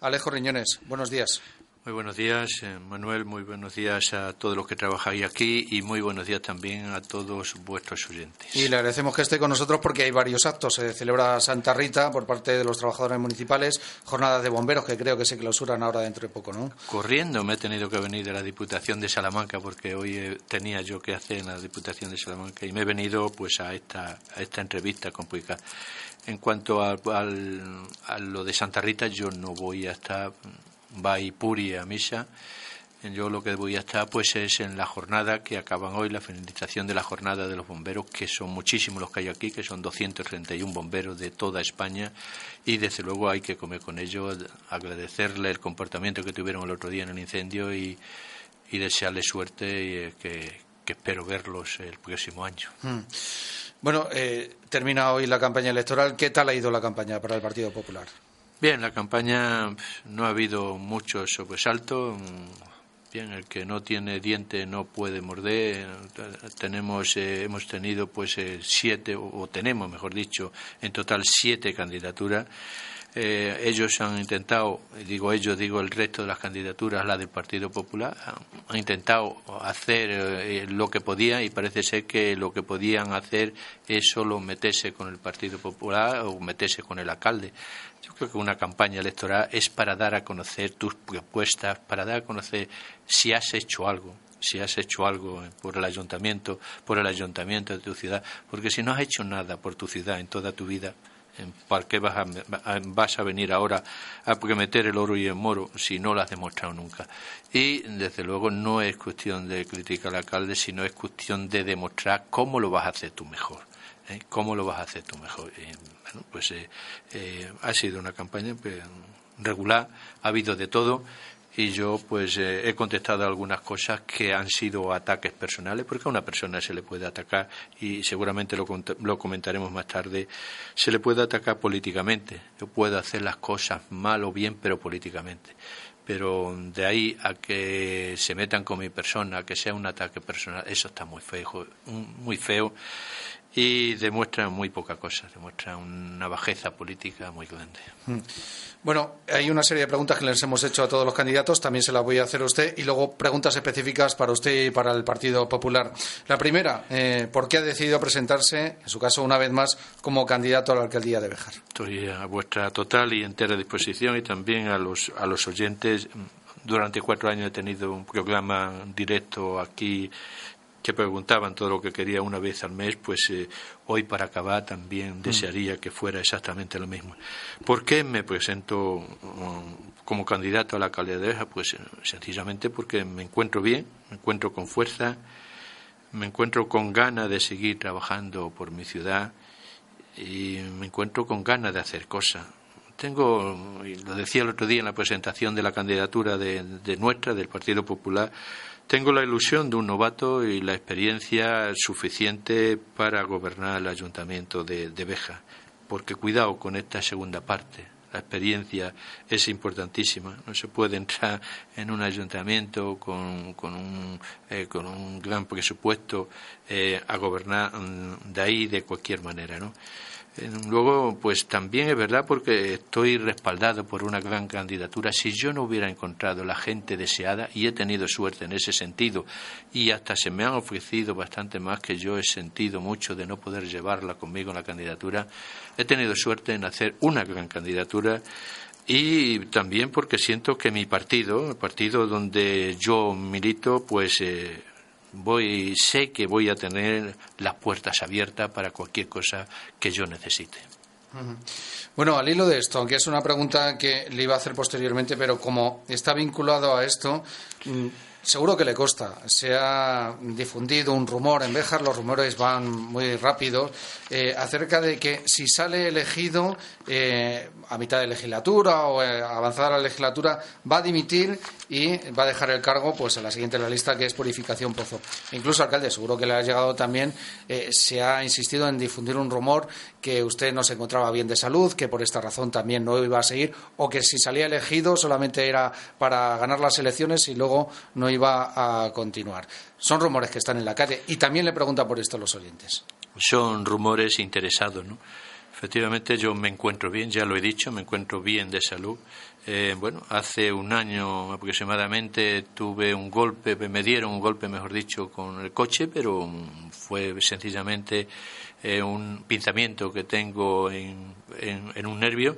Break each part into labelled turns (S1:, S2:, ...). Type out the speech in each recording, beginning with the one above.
S1: Alejo Riñones, buenos días.
S2: Muy buenos días, eh, Manuel. Muy buenos días a todos los que trabajáis aquí y muy buenos días también a todos vuestros oyentes.
S1: Y le agradecemos que esté con nosotros porque hay varios actos. Se celebra Santa Rita por parte de los trabajadores municipales, jornadas de bomberos que creo que se clausuran ahora dentro de poco, ¿no?
S2: Corriendo me he tenido que venir de la Diputación de Salamanca porque hoy eh, tenía yo que hacer en la Diputación de Salamanca y me he venido pues a esta, a esta entrevista con Puica. En cuanto a, lo de Santa Rita, yo no voy a estar, va y puri a misa. Yo lo que voy a estar pues es en la jornada que acaban hoy, la finalización de la jornada de los bomberos, que son muchísimos los que hay aquí, que son 231 bomberos de toda España y desde luego hay que comer con ellos, agradecerle el comportamiento que tuvieron el otro día en el incendio y, y desearles suerte y eh, que, espero verlos el próximo año. Hmm.
S1: Bueno, eh, termina hoy la campaña electoral. ¿Qué tal ha ido la campaña para el Partido Popular?
S2: Bien, la campaña no ha habido mucho sobresalto. Bien, el que no tiene diente no puede morder. Tenemos, eh, hemos tenido pues eh, siete, o tenemos, mejor dicho, en total siete candidaturas. Eh, ellos han intentado, digo ellos, digo el resto de las candidaturas, la del Partido Popular, han, intentado hacer eh, lo que podían y parece ser que lo que podían hacer es solo meterse con el Partido Popular o meterse con el alcalde. Yo creo que una campaña electoral es para dar a conocer tus propuestas, para dar a conocer si has hecho algo, si has hecho algo por el ayuntamiento, por el ayuntamiento de tu ciudad, porque si no has hecho nada por tu ciudad en toda tu vida, ¿Para qué vas a, vas a venir ahora a prometer el oro y el moro si no lo has demostrado nunca? Y, desde luego, no es cuestión de criticar al alcalde, sino es cuestión de demostrar cómo lo vas a hacer tú mejor. ¿eh? ¿Cómo lo vas a hacer tú mejor? bueno, pues eh, eh, ha sido una campaña pues, regular, ha habido de todo y yo pues eh, he contestado algunas cosas que han sido ataques personales, porque a una persona se le puede atacar, y seguramente lo, lo comentaremos más tarde, se le puede atacar políticamente. Yo puedo hacer las cosas mal o bien, pero políticamente. Pero de ahí a que se metan con mi persona, que sea un ataque personal, eso está muy feo, muy feo y demuestra muy poca cosa, demuestra una bajeza política muy grande. Mm.
S1: Bueno, hay una serie de preguntas que les hemos hecho a todos los candidatos, también se las voy a hacer a usted, y luego preguntas específicas para usted y para el Partido Popular. La primera, eh, ¿por qué ha decidido presentarse, en su caso una vez más, como candidato a la alcaldía de Bejar?
S2: Estoy a vuestra total y entera disposición y también a los, a los oyentes. Durante cuatro años he tenido un programa directo aquí que preguntaban todo lo que quería una vez al mes, pues eh, hoy para acabar también mm. desearía que fuera exactamente lo mismo. ¿Por qué me presento mm, como candidato a la alcaldía de Pues eh, sencillamente porque me encuentro bien, me encuentro con fuerza, me encuentro con ganas de seguir trabajando por mi ciudad y me encuentro con ganas de hacer cosas. Tengo, lo decía el otro día en la presentación de la candidatura de nuestra, del Partido Popular, tengo la ilusión de un novato y la experiencia suficiente para gobernar el ayuntamiento de, Beja, porque cuidado con esta segunda parte. La experiencia es importantísima. No se puede entrar en un ayuntamiento con, eh, un gran presupuesto eh, a gobernar mm, de ahí de cualquier manera. ¿no? Eh, luego, pues también es verdad porque estoy respaldado por una gran candidatura. Si yo no hubiera encontrado la gente deseada, y he tenido suerte en ese sentido, y hasta se me han ofrecido bastante más que yo he sentido mucho de no poder llevarla conmigo en la candidatura, he tenido suerte en hacer una gran candidatura y también porque siento que mi partido, el partido donde yo milito, pues eh, voy, sé que voy a tener las puertas abiertas para cualquier cosa que yo necesite.
S1: Bueno, al hilo de esto, aunque es una pregunta que le iba a hacer posteriormente, pero como está vinculado a esto, mm, Seguro que le costa. Se ha difundido un rumor en Béjar, los rumores van muy rápidos, eh, acerca de que si sale elegido eh, a mitad de legislatura o eh, avanzada la legislatura, va a dimitir y va a dejar el cargo pues a la siguiente en la lista, que es Purificación Pozo. Incluso, alcalde, seguro que le ha llegado también, se ha insistido en difundir un rumor que usted no se encontraba bien de salud, que por esta razón también no iba a seguir, o que si salía elegido solamente era para ganar las elecciones y luego no iba a continuar. Son rumores que están en la calle y también le pregunta por esto a los oyentes.
S2: Son rumores interesados, ¿no? Efectivamente, yo me encuentro bien, ya lo he dicho, me encuentro bien de salud. Eh, bueno, hace un año aproximadamente tuve un golpe, me dieron un golpe, mejor dicho, con el coche, pero fue sencillamente eh, un pinzamiento que tengo en, en un nervio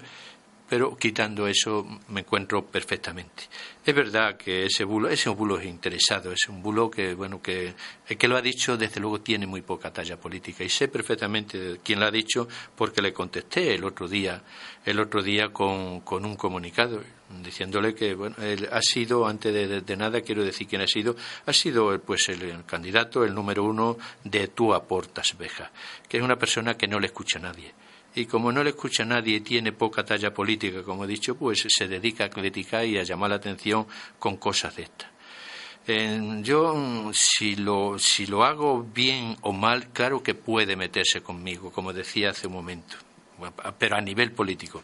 S2: pero quitando eso me encuentro perfectamente. Es verdad que ese bulo, ese bulo es interesado, es un bulo que, bueno, que el que lo ha dicho desde luego tiene muy poca talla política y sé perfectamente quién lo ha dicho porque le contesté el otro día, el otro día con, con un comunicado diciéndole que bueno, él ha sido antes de, nada quiero decir quién ha sido, ha sido pues el, candidato, el número uno de Tú aportas Beja, que es una persona que no le escucha a nadie y como no le escucha nadie y tiene poca talla política, como he dicho, pues se dedica a criticar y a llamar la atención con cosas de estas. yo, si lo, si lo hago bien o mal, claro que puede meterse conmigo, como decía hace un momento, pero a nivel político.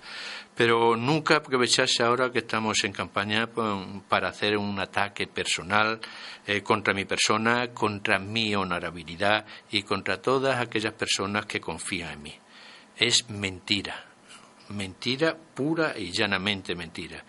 S2: Pero nunca aprovecharse ahora que estamos en campaña para hacer un ataque personal eh, contra mi persona, contra mi honorabilidad y contra todas aquellas personas que confían en mí es mentira. Mentira pura y llanamente mentira.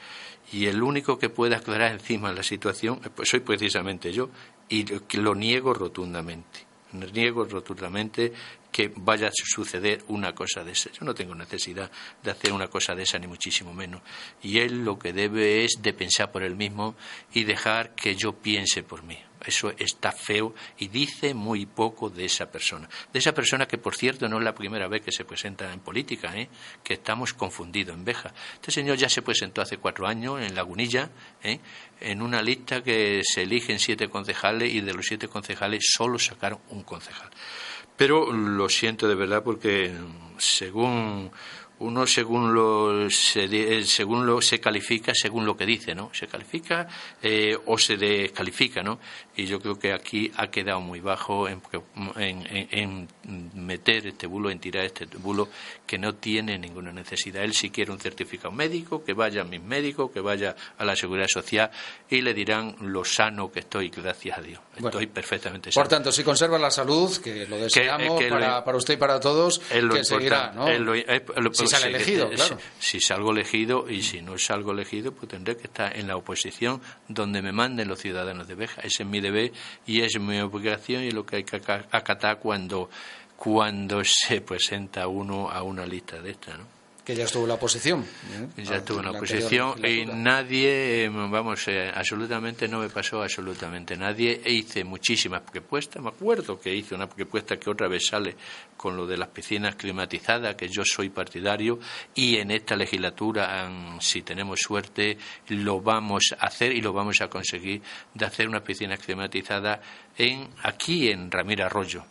S2: Y el único que puede aclarar encima la situación pues soy precisamente yo y lo niego rotundamente. Niego rotundamente que vaya a suceder una cosa de esa. Yo no tengo necesidad de hacer una cosa de esa, ni muchísimo menos. Y él lo que debe es de pensar por él mismo y dejar que yo piense por mí. Eso está feo y dice muy poco de esa persona. De esa persona que, por cierto, no es la primera vez que se presenta en política, ¿eh? que estamos confundidos en Beja. Este señor ya se presentó hace cuatro años en Lagunilla, ¿eh? en una lista que se eligen siete concejales y de los siete concejales solo sacaron un concejal. Pero lo siento de verdad porque según uno según lo se, eh, según lo se califica según lo que dice no se califica eh, o se descalifica no y yo creo que aquí ha quedado muy bajo en, en, meter este bulo en tirar este bulo que no tiene ninguna necesidad. Él si quiere un certificado médico que vaya a mis médicos que vaya a la seguridad social y le dirán lo sano que estoy gracias a Dios. Estoy perfectamente
S1: sano. por tanto si conserva la salud que lo deseamos para, para, usted y para todos que seguirá ¿no? Sale elegido, claro.
S2: Si, salgo elegido y si no salgo elegido, pues tendré que estar en la oposición donde me manden los ciudadanos de Beja. Ese es mi deber y es mi obligación y lo que hay que acatar cuando, cuando se presenta uno a una lista de esta, ¿no?
S1: Que ya estuvo en la oposición.
S2: ¿eh? Ya estuvo en la, oposición y nadie, vamos, eh, absolutamente no me pasó absolutamente nadie. E hice muchísimas propuestas. Me acuerdo que hice una propuesta que otra vez sale con lo de las piscinas climatizadas, que yo soy partidario y en esta legislatura, si tenemos suerte, lo vamos a hacer y lo vamos a conseguir de hacer una piscina climatizada en, aquí en Ramírez Arroyo.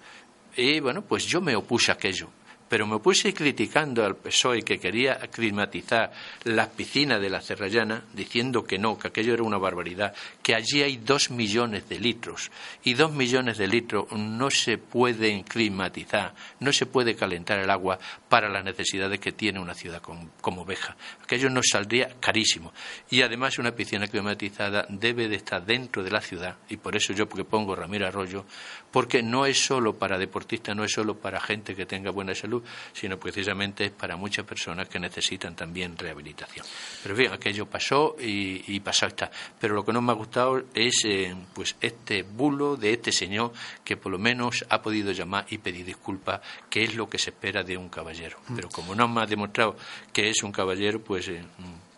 S2: Y bueno, pues yo me opuse a aquello pero me puse criticando al PSOE que quería climatizar las piscinas de la Cerrallana, diciendo que no, que aquello era una barbaridad, que allí hay dos millones de litros y dos millones de litros no se pueden climatizar, no se puede calentar el agua para las necesidades que tiene una ciudad como, como Beja. Aquello nos saldría carísimo. Y además una piscina climatizada debe de estar dentro de la ciudad, y por eso yo propongo Ramiro Arroyo, porque no es solo para deportistas, no es solo para gente que tenga buena salud, sino precisamente es para muchas personas que necesitan también rehabilitación. Pero bien, aquello pasó y, y pasó está. Pero lo que no me ha gustado es eh, pues este bulo de este señor que por lo menos ha podido llamar y pedir disculpas, que es lo que se espera de un caballero. Mm. Pero como no me ha demostrado que es un caballero, pues eh,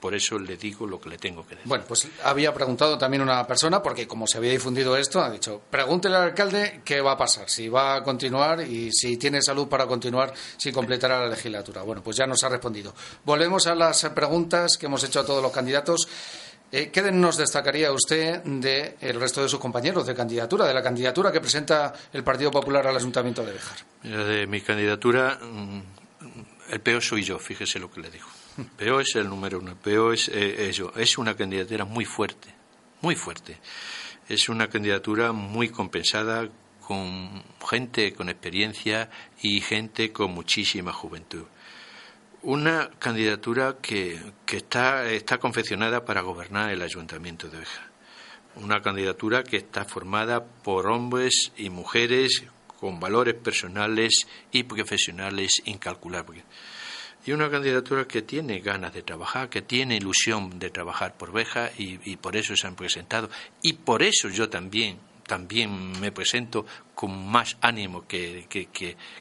S2: por eso le digo lo que le tengo que decir.
S1: Bueno, pues había preguntado también una persona, porque como se había difundido esto, ha dicho, pregúntele al alcalde qué va a pasar, si va a continuar y si tiene salud para continuar, si completará la legislatura. Bueno, pues ya nos ha respondido. Volvemos a las preguntas que hemos hecho a todos los candidatos. Eh, ¿Qué nos destacaría usted del resto de sus compañeros de candidatura, de la candidatura que presenta el Partido Popular al Ayuntamiento de Bejar?
S2: De mi candidatura, mm, el peor soy yo, fíjese lo que le digo. Peo es el número uno. Peo es eh, Es una candidatura muy fuerte, muy fuerte. Es una candidatura muy compensada con gente con experiencia y gente con muchísima juventud. Una candidatura que, que está, está confeccionada para gobernar el Ayuntamiento de Oveja. Una candidatura que está formada por hombres y mujeres con valores personales y profesionales incalculables y una candidatura que tiene ganas de trabajar, que tiene ilusión de trabajar por Beja y, por eso se han presentado. Y por eso yo también, también me presento con más ánimo que,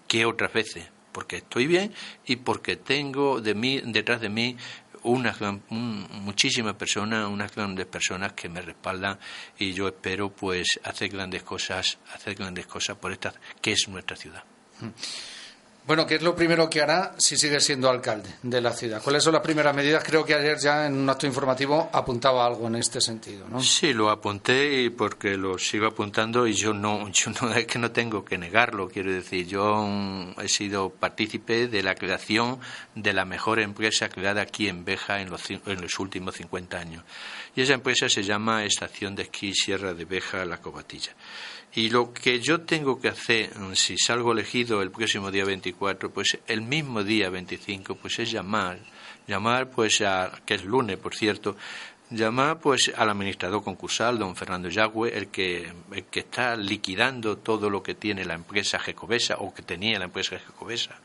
S2: que, otras veces, porque estoy bien y porque tengo de mí, detrás de mí unas muchísimas personas, unas grandes personas que me respaldan y yo espero pues hacer grandes cosas, hacer grandes cosas por esta que es nuestra ciudad. Mm.
S1: Bueno, ¿qué es lo primero que hará si sigue siendo alcalde de la ciudad? ¿Cuáles son las primeras medidas? Creo que ayer ya en un acto informativo apuntaba algo en este sentido, ¿no?
S2: Sí, lo apunté y porque lo sigo apuntando y yo no, yo no es que no tengo que negarlo, quiero decir, yo he sido partícipe de la creación de la mejor empresa creada aquí en Beja en los, en los últimos 50 años. Y esa empresa se llama Estación de Esquí Sierra de Beja La Cobatilla. Y lo que yo tengo que hacer, mm, si salgo elegido el próximo día 24, pues el mismo día 25, pues es llamar, llamar pues a, que es lunes, por cierto, llamar pues al administrador concursal, don Fernando Yagüe, el que, el que está liquidando todo lo que tiene la empresa Jecobesa o que tenía la empresa Jecobesa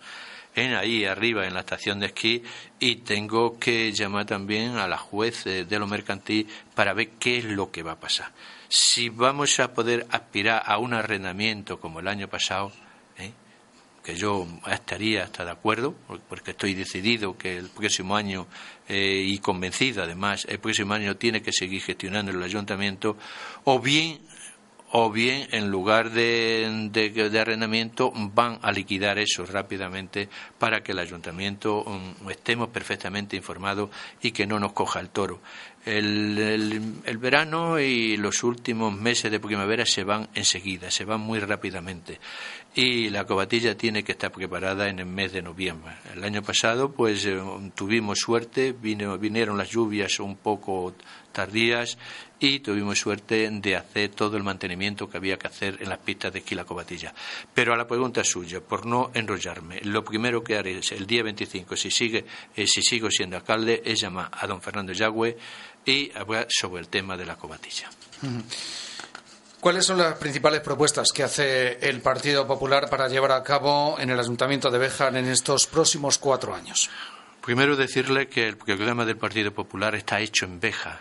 S2: en ahí arriba en la estación de esquí y tengo que llamar también a la juez de lo mercantil para ver qué es lo que va a pasar si vamos a poder aspirar a un arrendamiento como el año pasado, ¿eh? que yo estaría hasta de acuerdo, porque estoy decidido que el próximo año eh, y convencido además, el próximo año tiene que seguir gestionando el ayuntamiento, o bien o bien en lugar de, de, arrendamiento van a liquidar eso rápidamente para que el ayuntamiento um, estemos perfectamente informados y que no nos coja el toro. El, el, verano y los últimos meses de primavera se van enseguida, se van muy rápidamente. Y la cobatilla tiene que estar preparada en el mes de noviembre. El año pasado, pues eh, tuvimos suerte, vinieron las lluvias un poco tardías y tuvimos suerte de hacer todo el mantenimiento que había que hacer en las pistas de esquí la cobatilla. Pero a la pregunta suya, por no enrollarme, lo primero que haré el día 25, si, sigue, eh, si sigo siendo alcalde, es llamar a don Fernando Yagüe y sobre el tema de la cobatilla.
S1: ¿Cuáles son las principales propuestas que hace el Partido Popular para llevar a cabo en el Ayuntamiento de Béjar en estos próximos cuatro años?
S2: Primero decirle que el programa del Partido Popular está hecho en Béjar,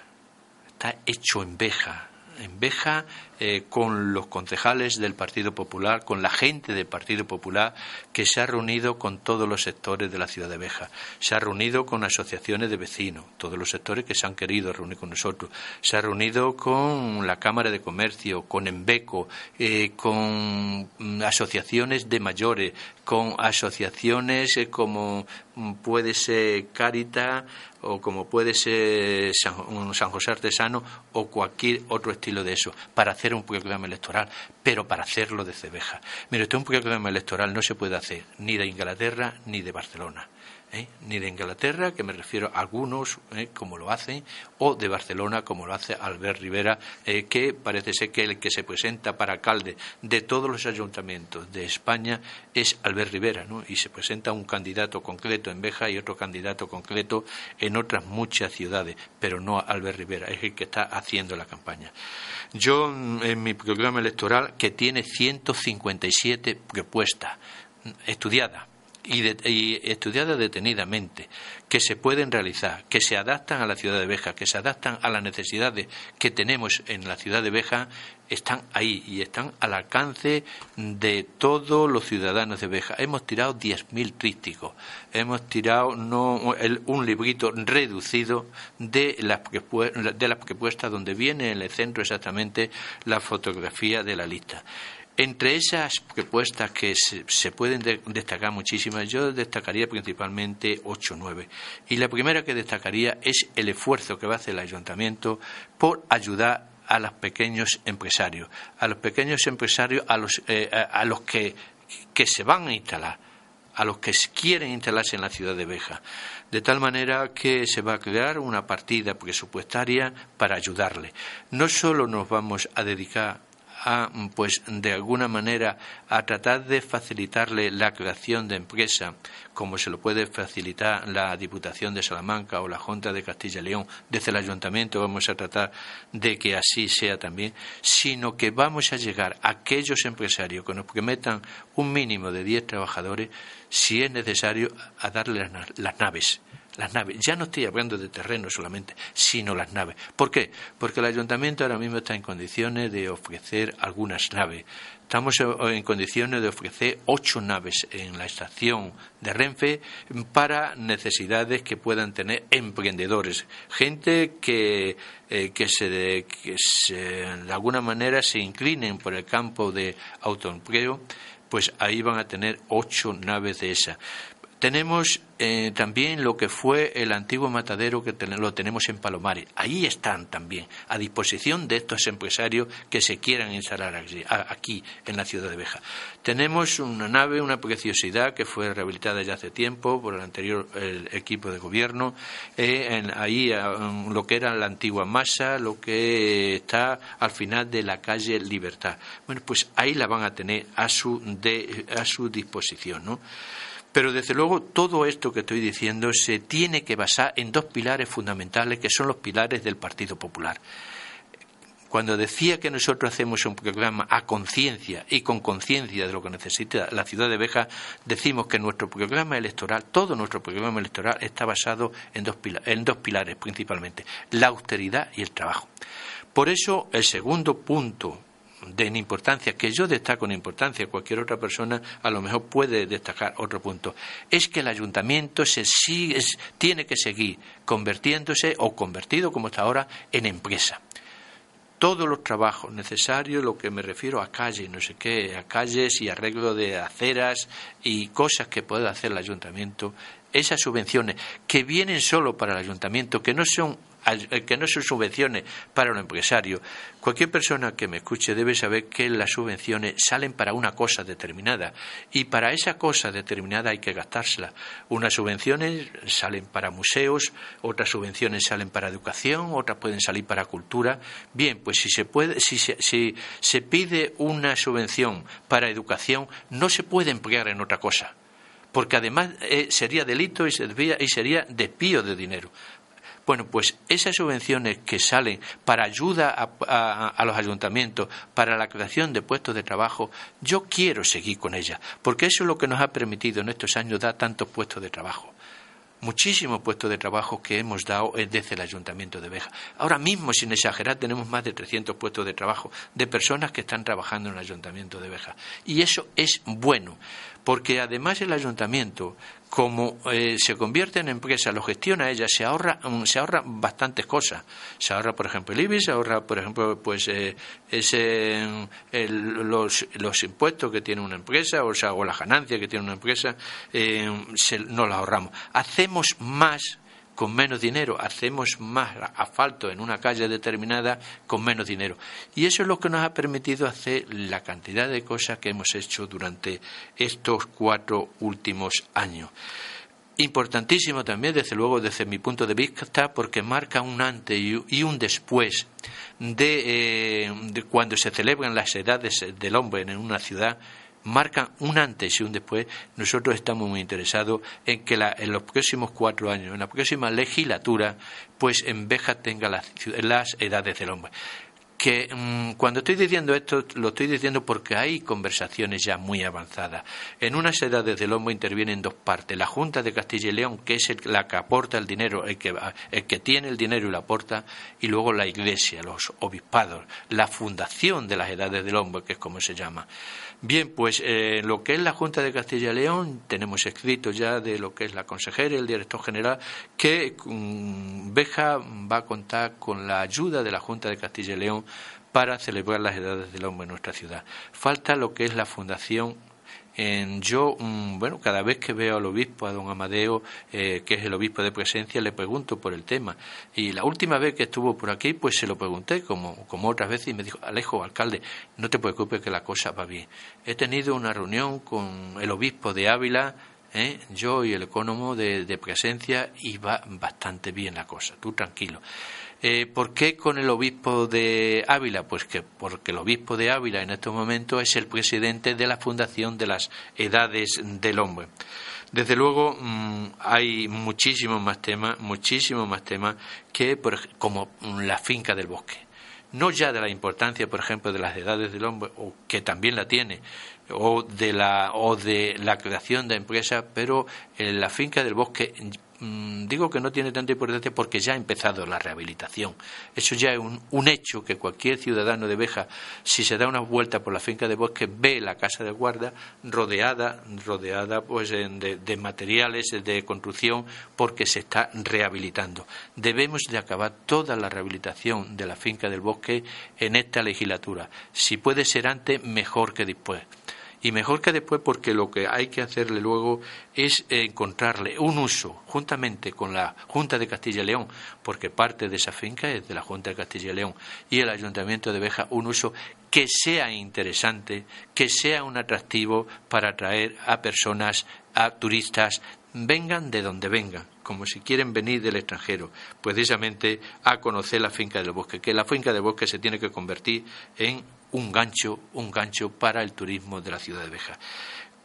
S2: está hecho en Béjar en Beja eh, con los concejales del Partido Popular, con la gente del Partido Popular que se ha reunido con todos los sectores de la ciudad de Beja. Se ha reunido con asociaciones de vecinos, todos los sectores que se han querido reunir con nosotros. Se ha reunido con la Cámara de Comercio, con Embeco, eh, con mm, asociaciones de mayores, con asociaciones eh, como mm, puede ser Carita o como puede ser San, San, José Artesano o cualquier otro estilo de eso, para un programa electoral, pero para hacerlo de Cebeja. Mire, este un programa electoral no se puede hacer ni de Inglaterra ni de Barcelona. ¿Eh? ni de Inglaterra, que me refiero a algunos, ¿eh? como lo hacen, o de Barcelona, como lo hace Albert Rivera, eh, que parece ser que el que se presenta para alcalde de todos los ayuntamientos de España es Albert Rivera, ¿no? y se presenta un candidato concreto en Beja y otro candidato concreto en otras muchas ciudades, pero no Albert Rivera, es el que está haciendo la campaña. Yo, en mi programa electoral, que tiene 157 propuestas estudiadas, y, estudiadas detenidamente, que se pueden realizar, que se adaptan a la ciudad de Beja, que se adaptan a las necesidades que tenemos en la ciudad de Beja, están ahí y están al alcance de todos los ciudadanos de Beja. Hemos tirado 10.000 trísticos, hemos tirado no, un librito reducido de las, de las propuestas donde viene en el centro exactamente la fotografía de la lista. Entre esas propuestas que se, pueden destacar muchísimas, yo destacaría principalmente ocho o nueve. Y la primera que destacaría es el esfuerzo que va a hacer el ayuntamiento por ayudar a los pequeños empresarios, a los pequeños empresarios, a los, eh, a los que, que se van a instalar, a los que quieren instalarse en la ciudad de Beja, de tal manera que se va a crear una partida presupuestaria para ayudarle. No solo nos vamos a dedicar a, pues, de alguna manera, a tratar de facilitarle la creación de empresa, como se lo puede facilitar la Diputación de Salamanca o la Junta de Castilla y León, desde el Ayuntamiento vamos a tratar de que así sea también, sino que vamos a llegar a aquellos empresarios que nos prometan un mínimo de 10 trabajadores, si es necesario, a darle las naves las naves. Ya no estoy hablando de terreno solamente, sino las naves. ¿Por qué? Porque el ayuntamiento ahora mismo está en condiciones de ofrecer algunas naves. Estamos en condiciones de ofrecer ocho naves en la estación de Renfe para necesidades que puedan tener emprendedores, gente que, eh, que, se, que se, de alguna manera se inclinen por el campo de autoempleo, pues ahí van a tener ocho naves de esas. Tenemos eh, también lo que fue el antiguo matadero que lo tenemos en Palomares. Ahí están también, a disposición de estos empresarios que se quieran instalar aquí, en la ciudad de Beja. Tenemos una nave, una preciosidad que fue rehabilitada ya hace tiempo por el anterior equipo de gobierno. Eh, ahí lo que era la antigua masa, lo que está al final de la calle Libertad. Bueno, pues ahí la van a tener a su, a su disposición, ¿no? Pero desde luego todo esto que estoy diciendo se tiene que basar en dos pilares fundamentales que son los pilares del Partido Popular. Cuando decía que nosotros hacemos un programa a conciencia y con conciencia de lo que necesita la ciudad de Beja, decimos que nuestro programa electoral, todo nuestro programa electoral está basado en dos, en dos pilares principalmente, la austeridad y el trabajo. Por eso, el segundo punto de importancia, que yo destaco en importancia, cualquier otra persona a lo mejor puede destacar otro punto, es que el ayuntamiento se sigue, tiene que seguir convirtiéndose o convertido como está ahora en empresa. Todos los trabajos necesarios, lo que me refiero a calles, no sé qué, a calles y arreglo de aceras y cosas que puede hacer el ayuntamiento, esas subvenciones que vienen solo para el ayuntamiento, que no son que no son subvenciones para los empresarios. Cualquier persona que me escuche debe saber que las subvenciones salen para una cosa determinada y para esa cosa determinada hay que gastárselas. Unas subvenciones salen para museos, otras subvenciones salen para educación, otras pueden salir para cultura. Bien, pues si se puede, si se, si se pide una subvención para educación, no se puede emplear en otra cosa porque además eh, sería delito y sería, y sería de dinero. Bueno, pues esas subvenciones que salen para ayuda a, los ayuntamientos, para la creación de puestos de trabajo, yo quiero seguir con ellas, porque eso es lo que nos ha permitido en estos años dar tantos puestos de trabajo muchísimos puestos de trabajo que hemos dado desde el Ayuntamiento de Beja. Ahora mismo, sin exagerar, tenemos más de 300 puestos de trabajo de personas que están trabajando en el Ayuntamiento de Beja. Y eso es bueno, porque además el Ayuntamiento como eh, se convierte en empresa, lo gestiona ella, se ahorra, mm, se ahorra bastantes cosas. Se ahorra, por ejemplo, el IBI, se ahorra, por ejemplo, pues eh, ese, los, los, impuestos que tiene una empresa, o, sea, o la ganancia que tiene una empresa, eh, no la ahorramos. Hacemos más con menos dinero, hacemos más asfalto en una calle determinada con menos dinero. Y eso es lo que nos ha permitido hacer la cantidad de cosas que hemos hecho durante estos cuatro últimos años. Importantísimo también, desde luego, desde mi punto de vista, porque marca un antes y un después de, eh, de cuando se celebran las edades del hombre en una ciudad marcan un antes y un después, nosotros estamos muy interesados en que en los próximos cuatro años, en la próxima legislatura, pues en Beja tenga las, las edades del hombre que mm, cuando estoy diciendo esto lo estoy diciendo porque hay conversaciones ya muy avanzadas. En unas edades del hombre intervienen dos partes. La Junta de Castilla y León, que es la que aporta el dinero, el que, el que tiene el dinero y lo aporta, y luego la Iglesia, los obispados, la fundación de las edades del hombre, que es como se llama. Bien, pues eh, lo que es la Junta de Castilla y León, tenemos escrito ya de lo que es la consejera y el director general, que mm, Beja va a contar con la ayuda de la Junta de Castilla y León para celebrar las edades del hombre en nuestra ciudad. Falta lo que es la fundación en yo, mm, bueno, cada vez que veo al obispo, a don Amadeo, eh, que es el obispo de presencia, le pregunto por el tema. Y la última vez que estuvo por aquí, pues se lo pregunté, como, como otras veces, y me dijo, Alejo, alcalde, no te preocupes que la cosa va bien. He tenido una reunión con el obispo de Ávila, ¿eh? yo y el economo de, presencia y va bastante bien la cosa, tú tranquilo. Eh, ¿Por qué con el obispo de Ávila? Pues que porque el obispo de Ávila en estos momentos es el presidente de la Fundación de las Edades del Hombre. Desde luego mm, hay muchísimos más temas, muchísimos más temas que como la finca del bosque. No ya de la importancia, por ejemplo, de las edades del hombre, o que también la tiene, o de la, o de la creación de empresas, pero en la finca del bosque Mm, digo que no tiene tanta importancia porque ya ha empezado la rehabilitación. Eso ya es un, hecho que cualquier ciudadano de Beja, si se da una vuelta por la finca de bosque, ve la casa de guarda rodeada, rodeada pues de, de materiales de construcción porque se está rehabilitando. Debemos de acabar toda la rehabilitación de la finca del bosque en esta legislatura. Si puede ser antes, mejor que después y mejor que después porque lo que hay que hacerle luego es encontrarle un uso juntamente con la Junta de Castilla y León, porque parte de esa finca es de la Junta de Castilla y León y el Ayuntamiento de Beja, un uso que sea interesante, que sea un atractivo para atraer a personas, a turistas, vengan de donde vengan, como si quieren venir del extranjero, precisamente a conocer la finca del bosque, que la finca del bosque se tiene que convertir en un gancho, un gancho para el turismo de la ciudad de Beja.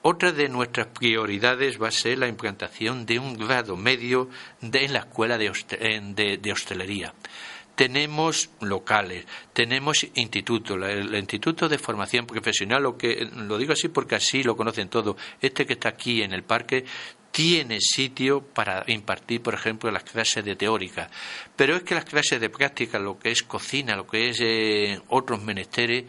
S2: Otra de nuestras prioridades va a ser la implantación de un grado medio en la escuela de, hostelería tenemos locales, tenemos institutos, el, Instituto de Formación Profesional, lo, que, lo digo así porque así lo conocen todos, este que está aquí en el parque tiene sitio para impartir, por ejemplo, las clases de teórica. Pero es que las clases de práctica, lo que es cocina, lo que es eh, otros menesteres,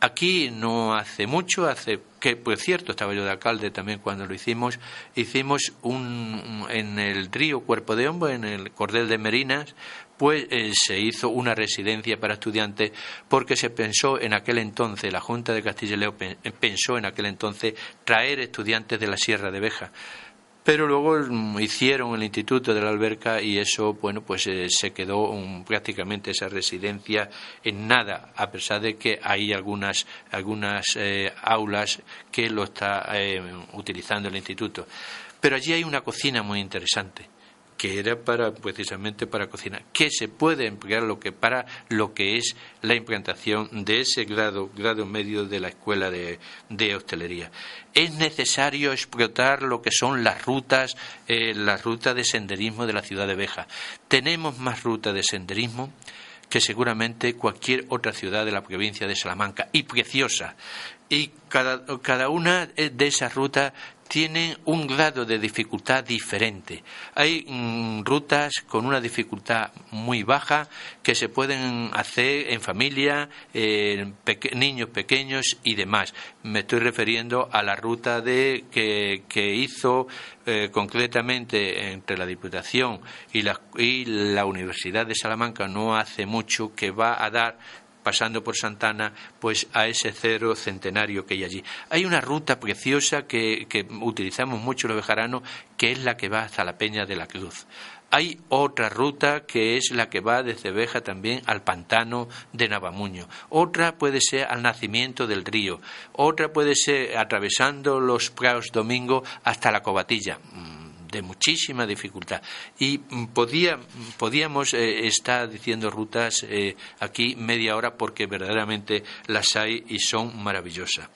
S2: aquí no hace mucho, hace que, pues cierto, estaba yo de alcalde también cuando lo hicimos, hicimos un, en el río Cuerpo de Hombre, en el Cordel de Merinas, pues eh, se hizo una residencia para estudiantes porque se pensó en aquel entonces, la Junta de Castilla y León pensó en aquel entonces traer estudiantes de la Sierra de Beja pero luego hicieron el instituto de la alberca y eso bueno pues eh, se quedó prácticamente esa residencia en nada a pesar de que hay algunas algunas eh, aulas que lo está eh, utilizando el instituto. Pero allí hay una cocina muy interesante que era para precisamente para cocinar, que se puede emplear lo que para lo que es la implantación de ese grado, grado medio de la escuela de, hostelería. Es necesario explotar lo que son las rutas, eh, las de senderismo de la ciudad de Beja. Tenemos más rutas de senderismo que seguramente cualquier otra ciudad de la provincia de Salamanca y preciosa. Y cada, cada una de esas rutas tienen un grado de dificultad diferente. Hay mm, rutas con una dificultad muy baja que se pueden hacer en familia, niños pequeños y demás. Me estoy refiriendo a la ruta de, que, hizo eh, concretamente entre la Diputación y la, y la Universidad de Salamanca no hace mucho que va a dar pasando por Santana, pues a ese cero centenario que hay allí. Hay una ruta preciosa que, utilizamos mucho los bejaranos, que es la que va hasta la Peña de la Cruz. Hay otra ruta que es la que va desde Beja también al pantano de Navamuño. Otra puede ser al nacimiento del río. Otra puede ser atravesando los Praos Domingo hasta la Cobatilla de muchísima dificultad. Y podía, podíamos eh, estar diciendo rutas eh, aquí media hora porque verdaderamente las hay y son maravillosas.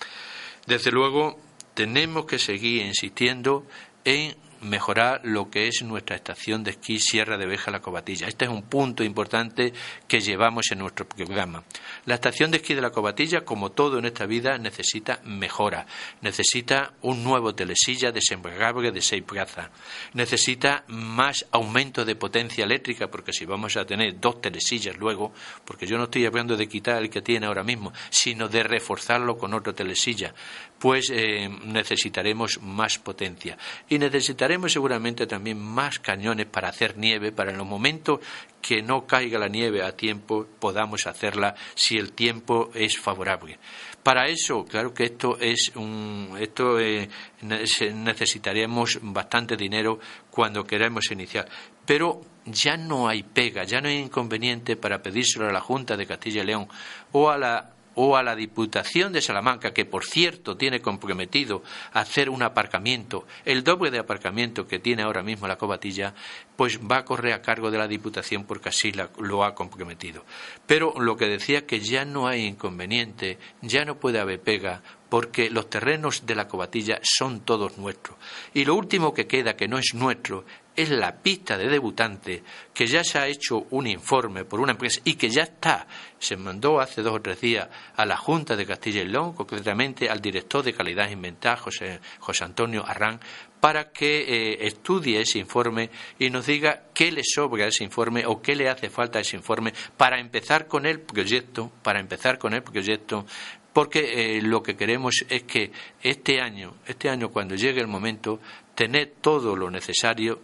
S2: Desde luego, tenemos que seguir insistiendo en mejorar lo que es nuestra estación de esquí Sierra de Beja La Cobatilla. Este es un punto importante que llevamos en nuestro programa. La estación de esquí de La Cobatilla, como todo en esta vida, necesita mejora, necesita un nuevo telesilla desembargable de seis plazas, necesita más aumento de potencia eléctrica, porque si vamos a tener dos telesillas luego, porque yo no estoy hablando de quitar el que tiene ahora mismo, sino de reforzarlo con otro telesilla, pues eh, necesitaremos más potencia y necesitaremos seguramente también más cañones para hacer nieve para en los momentos que no caiga la nieve a tiempo podamos hacerla si el tiempo es favorable. Para eso, claro que esto es un, esto eh, necesitaremos bastante dinero cuando queramos iniciar, pero ya no hay pega, ya no hay inconveniente para pedírselo a la Junta de Castilla y León o a la o a la Diputación de Salamanca, que por cierto tiene comprometido hacer un aparcamiento, el doble de aparcamiento que tiene ahora mismo la cobatilla, pues va a correr a cargo de la Diputación porque así lo ha comprometido. Pero lo que decía que ya no hay inconveniente, ya no puede haber pega, porque los terrenos de la cobatilla son todos nuestros. Y lo último que queda, que no es nuestro, es la pista de debutante que ya se ha hecho un informe por una empresa y que ya está, se mandó hace dos o tres días a la Junta de Castilla y León, concretamente al director de calidad inventada, José, José Antonio Arrán, para que eh, estudie ese informe y nos diga qué le sobra a ese informe o qué le hace falta a ese informe para empezar con el proyecto, para empezar con el proyecto porque eh, lo que queremos es que este año, este año cuando llegue el momento, tener todo lo necesario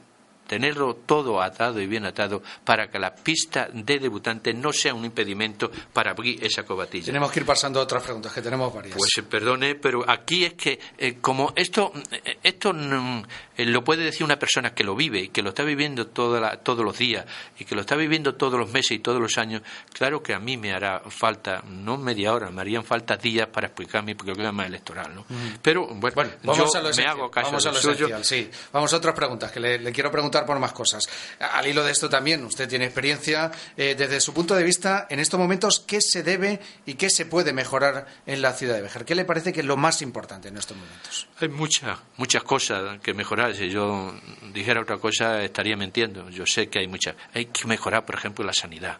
S2: tenerlo todo atado y bien atado para que la pista de debutante no sea un impedimento para abrir esa cobatilla.
S1: Tenemos que ir pasando a otras preguntas, que tenemos varias.
S2: Pues eh, perdone, pero aquí es que, eh, como esto, eh, esto mm, lo puede decir una persona que lo vive y que lo está viviendo todos los días y que lo está viviendo todos los meses y todos los años, claro que a mí me hará falta, no media hora, me harían falta días para explicar mi programa electoral. ¿no? Pero bueno,
S1: vamos a lo me hago caso vamos a lo esencial, sí. Vamos a otras preguntas que le quiero preguntar por más cosas. Al hilo de esto también, usted tiene experiencia. Eh, desde su punto de vista, en estos momentos, ¿qué se debe y qué se puede mejorar en la ciudad de Béjar? ¿Qué le parece que es lo más importante en estos momentos?
S2: Hay muchas, muchas cosas que mejorar. Si yo dijera otra cosa, estaría mintiendo. Yo sé que hay muchas. Hay que mejorar, por ejemplo, la sanidad.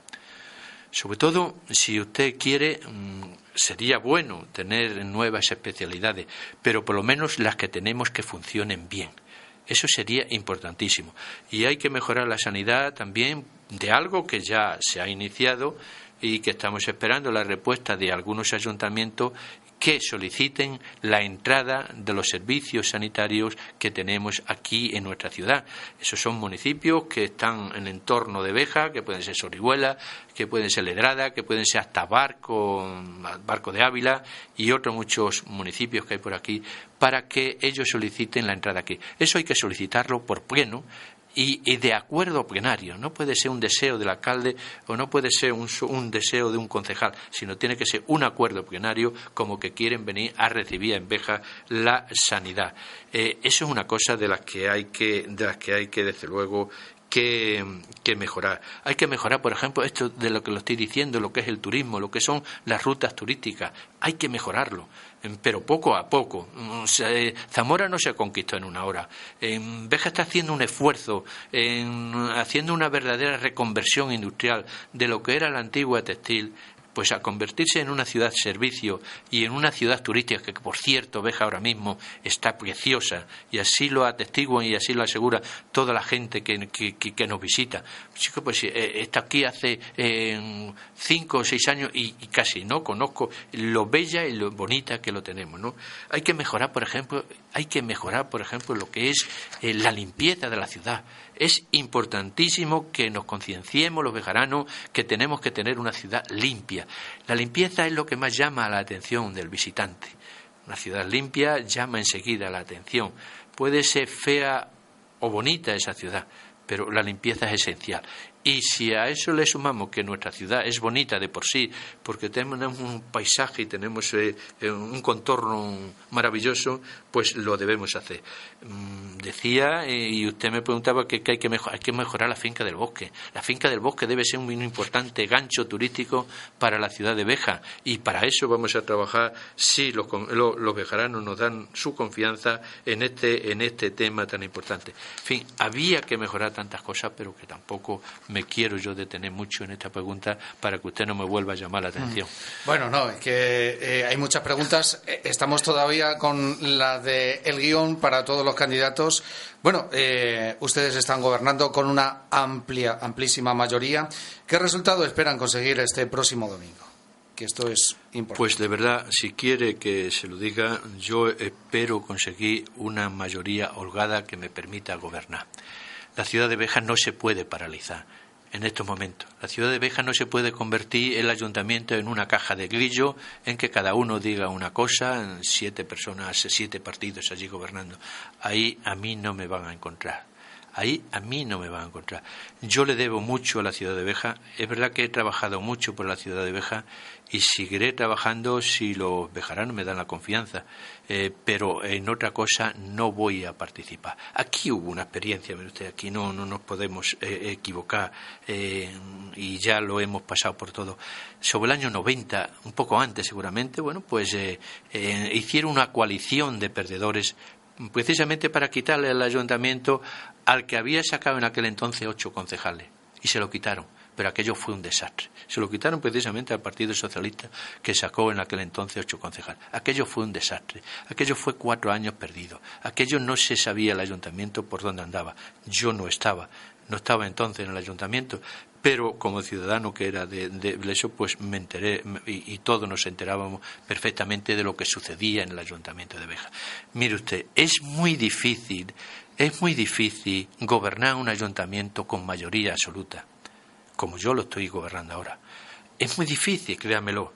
S2: Sobre todo, si usted quiere, mm, sería bueno tener nuevas especialidades, pero por lo menos las que tenemos que funcionen bien. Eso sería importantísimo. Y hay que mejorar la sanidad también de algo que ya se ha iniciado y que estamos esperando la respuesta de algunos ayuntamientos que soliciten la entrada de los servicios sanitarios que tenemos aquí en nuestra ciudad. Esos son municipios que están en el entorno de Beja, que pueden ser Sorihuela, que pueden ser Ledrada, que pueden ser hasta Barco, Barco de Ávila y otros muchos municipios que hay por aquí, para que ellos soliciten la entrada aquí. Eso hay que solicitarlo por pleno y, de acuerdo plenario. No puede ser un deseo del alcalde o no puede ser un, deseo de un concejal, sino tiene que ser un acuerdo plenario como que quieren venir a recibir en Beja la sanidad. Eh, eso es una cosa de las que hay que, de las que hay que desde luego que, mejorar. Hay que mejorar, por ejemplo, esto de lo que lo estoy diciendo, lo que es el turismo, lo que son las rutas turísticas. Hay que mejorarlo, pero poco a poco. Eh, Zamora no se conquistó en una hora. Veja está haciendo un esfuerzo, en, haciendo una verdadera reconversión industrial de lo que era la antigua textil pues a convertirse en una ciudad servicio y en una ciudad turística que por cierto Beja ahora mismo está preciosa y así lo atestiguan y así lo asegura toda la gente que, que, nos visita. Chico, pues eh, está aquí hace cinco o seis años y, casi no conozco lo bella y lo bonita que lo tenemos no hay que mejorar por ejemplo hay que mejorar por ejemplo lo que es eh, la limpieza de la ciudad es importantísimo que nos concienciemos los bejaranos que tenemos que tener una ciudad limpia. La limpieza es lo que más llama la atención del visitante. Una ciudad limpia llama enseguida la atención. Puede ser fea o bonita esa ciudad, pero la limpieza es esencial. Y si a eso le sumamos que nuestra ciudad es bonita de por sí, porque tenemos un paisaje y tenemos eh, eh, un contorno maravilloso, pues lo debemos hacer. Mm, decía, eh, y usted me preguntaba que, hay, que hay que mejorar la finca del bosque. La finca del bosque debe ser un importante gancho turístico para la ciudad de Beja, y para eso vamos a trabajar si los, los, bejaranos nos dan su confianza en este, en este tema tan importante. En fin, había que mejorar tantas cosas, pero que tampoco me quiero yo detener mucho en esta pregunta para que usted no me vuelva a llamar la mm. atención.
S1: Bueno, no, es que eh, hay muchas preguntas. Eh, estamos todavía con la de el guion para todos los candidatos. Bueno, eh, ustedes están gobernando con una amplia, amplísima mayoría. ¿Qué resultado esperan conseguir este próximo domingo? Que esto es importante.
S2: Pues de verdad, si quiere que se lo diga, yo espero conseguir una mayoría holgada que me permita gobernar. La ciudad de Beja no se puede paralizar en estos momentos. La ciudad de Beja no se puede convertir el ayuntamiento en una caja de grillo en que cada uno diga una cosa, siete personas, siete partidos allí gobernando. Ahí a mí no me van a encontrar. Ahí a mí no me van a encontrar. Yo le debo mucho a la ciudad de Beja. Es verdad que he trabajado mucho por la ciudad de Beja y seguiré trabajando si los bejaranos me dan la confianza. Eh, pero en otra cosa no voy a participar. Aquí hubo una experiencia, usted, aquí no, no nos podemos eh, equivocar eh, y ya lo hemos pasado por todo. Sobre el año 90, un poco antes seguramente, bueno, pues hicieron una coalición de perdedores precisamente para quitarle al ayuntamiento al que había sacado en aquel entonces ocho concejales y se lo quitaron pero aquello fue un desastre. Se lo quitaron precisamente al Partido Socialista que sacó en aquel entonces ocho concejales. Aquello fue un desastre. Aquello fue cuatro años perdidos. Aquello no se sabía el ayuntamiento por dónde andaba. Yo no estaba. No estaba entonces en el ayuntamiento, pero como ciudadano que era de, eso, pues me enteré y, y, todos nos enterábamos perfectamente de lo que sucedía en el ayuntamiento de Beja. Mire usted, es muy difícil, es muy difícil gobernar un ayuntamiento con mayoría absoluta como yo lo estoy gobernando ahora. Es muy difícil, créamelo,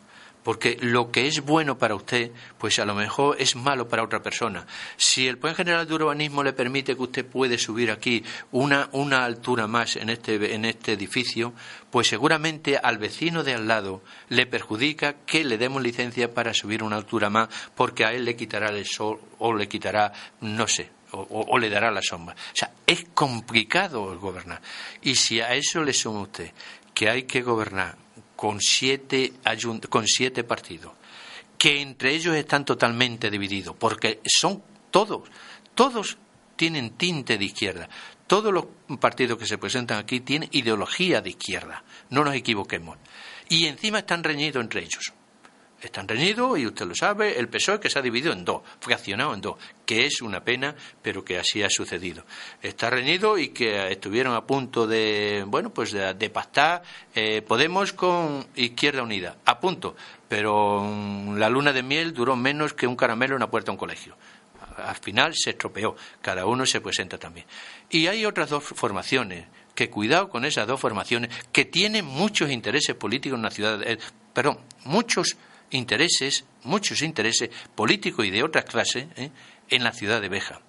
S2: porque lo que es bueno para usted, pues a lo mejor es malo para otra persona. Si el Plan General de Urbanismo le permite que usted puede subir aquí una, una altura más en este, en este edificio, pues seguramente al vecino de al lado le perjudica que le demos licencia para subir una altura más, porque a él le quitará el sol o le quitará, no sé, o, le dará la sombra. O sea, es complicado gobernar. Y si a eso le suma usted que hay que gobernar con siete, con siete partidos, que entre ellos están totalmente divididos, porque son todos, todos tienen tinte de izquierda. Todos los partidos que se presentan aquí tienen ideología de izquierda, no nos equivoquemos. Y encima están reñidos entre ellos están reñidos y usted lo sabe, el PSOE que se ha dividido en dos, fraccionado en dos, que es una pena, pero que así ha sucedido. Está reñido y que estuvieron a punto de, bueno, pues de, pactar eh, Podemos con Izquierda Unida, a punto, pero mm, la luna de miel duró menos que un caramelo en una puerta de un colegio. Al final se estropeó, cada uno se presenta también. Y hay otras dos formaciones, que cuidado con esas dos formaciones, que tienen muchos intereses políticos en la ciudad, eh, perdón, muchos intereses, muchos intereses políticos y de otras clases ¿eh? en la ciudad de Beja.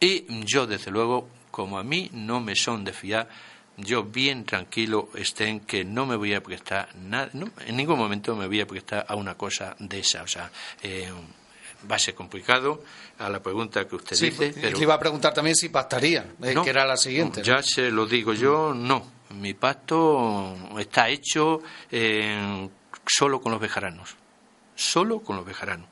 S2: Y yo, desde luego, como a mí no me son de fiar, yo bien tranquilo estén que no me voy a prestar nada, en ningún momento me voy a prestar a una cosa de esa. O sea, eh, va a ser complicado a la pregunta que usted dice.
S1: Pero... Le iba a preguntar también si pactarían, eh, que era la siguiente.
S2: ya se lo digo yo, no. Mi pacto está hecho solo con los bejaranos solo con los bejaranos.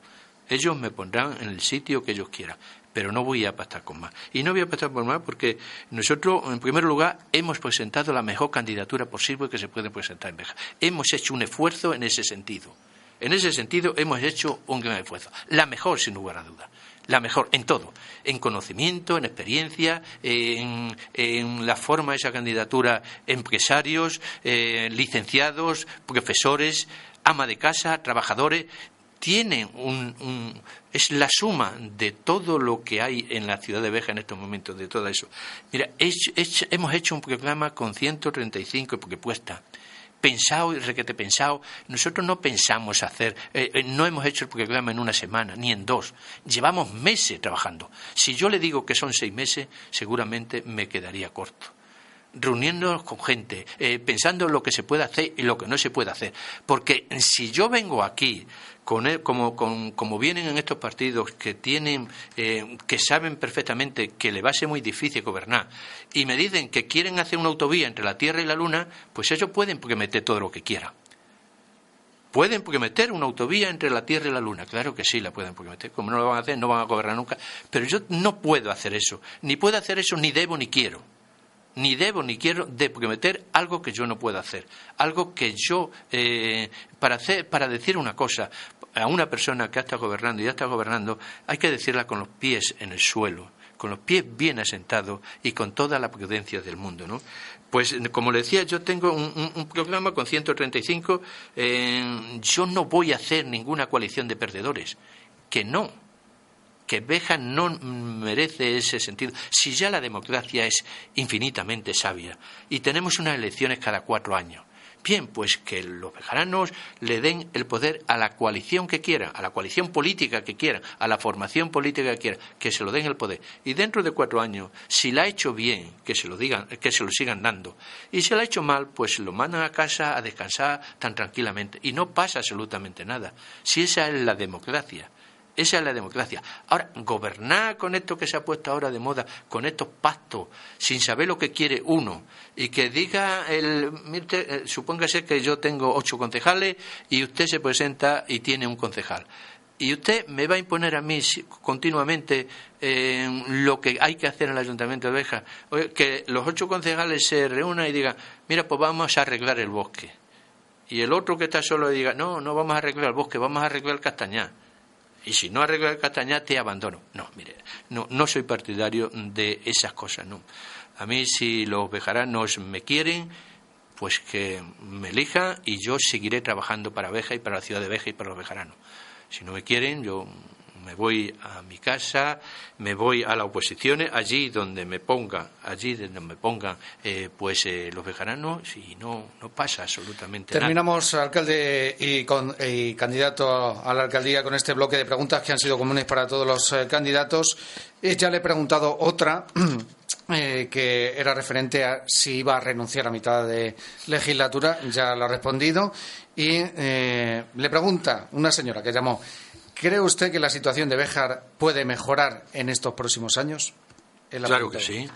S2: Ellos me pondrán en el sitio que ellos quieran, pero no voy a pactar con más. Y no voy a pactar con más porque nosotros, en primer lugar, hemos presentado la mejor candidatura posible que se puede presentar en Beja. Hemos hecho un esfuerzo en ese sentido. En ese sentido, hemos hecho un gran esfuerzo. La mejor, sin lugar a duda. La mejor en todo. En conocimiento, en experiencia, en, la forma de esa candidatura, empresarios, eh, licenciados, profesores, ama de casa, trabajadores, tienen un, es la suma de todo lo que hay en la ciudad de Beja en estos momentos, de todo eso. Mira, hemos hecho un programa con 135 propuestas, pensado y requete pensado. Nosotros no pensamos hacer, eh, eh, no hemos hecho el programa en una semana, ni en dos. Llevamos meses trabajando. Si yo le digo que son seis meses, seguramente me quedaría corto reuniéndonos con gente, eh, pensando en lo que se puede hacer y lo que no se puede hacer. Porque si yo vengo aquí con como, como, vienen en estos partidos que tienen, eh, que saben perfectamente que le va a ser muy difícil gobernar, y me dicen que quieren hacer una autovía entre la Tierra y la Luna, pues ellos pueden prometer todo lo que quieran. ¿Pueden prometer una autovía entre la Tierra y la Luna? Claro que sí, la pueden prometer. Como no lo van a hacer, no van a gobernar nunca. Pero yo no puedo hacer eso. Ni puedo hacer eso, ni debo, ni quiero ni debo ni quiero de prometer algo que yo no puedo hacer, algo que yo eh, para hacer, para decir una cosa a una persona que ha estado gobernando y ya está gobernando, hay que decirla con los pies en el suelo, con los pies bien asentados y con toda la prudencia del mundo. Pues, como le decía, yo tengo un, programa con 135. Eh, yo no voy a hacer ninguna coalición de perdedores. Que no que Beja no merece ese sentido. Si ya la democracia es infinitamente sabia y tenemos unas elecciones cada cuatro años, Bien, pues que los bejaranos le den el poder a la coalición que quieran, a la coalición política que quieran, a la formación política que quieran, que se lo den el poder. Y dentro de cuatro años, si la ha hecho bien, que se lo digan, que se lo sigan dando. Y si la ha hecho mal, pues lo mandan a casa a descansar tan tranquilamente. Y no pasa absolutamente nada. Si esa es la democracia. Esa es la democracia. Ahora, gobernar con esto que se ha puesto ahora de moda, con estos pactos, sin saber lo que quiere uno, y que diga, el, mire, eh, supóngase que yo tengo ocho concejales y usted se presenta y tiene un concejal. Y usted me va a imponer a mí continuamente eh, lo que hay que hacer en el Ayuntamiento de Beja, que los ocho concejales se reúnan y digan, mira, pues vamos a arreglar el bosque. Y el otro que está solo diga, no, no vamos a arreglar el bosque, vamos a arreglar el castañar y si no arreglo el Castañá te abandono. No, mire, no, no soy partidario de esas cosas, no. A mí si los bejaranos me quieren, pues que me elijan y yo seguiré trabajando para Beja y para la ciudad de Beja y para los bejaranos. Si no me quieren, yo me voy a mi casa, me voy a la oposición, allí donde me pongan, allí donde me pongan eh, pues eh, los vejaranos y no, no pasa absolutamente
S1: nada. Terminamos, alcalde y, candidato a la alcaldía, con este bloque de preguntas que han sido comunes para todos los eh, candidatos. ya le he preguntado otra. que era referente a si iba a renunciar a mitad de legislatura, ya lo ha respondido. Y le pregunta una señora que llamó, ¿Cree usted que la situación de Béjar puede mejorar en estos próximos años?
S2: Claro que sí.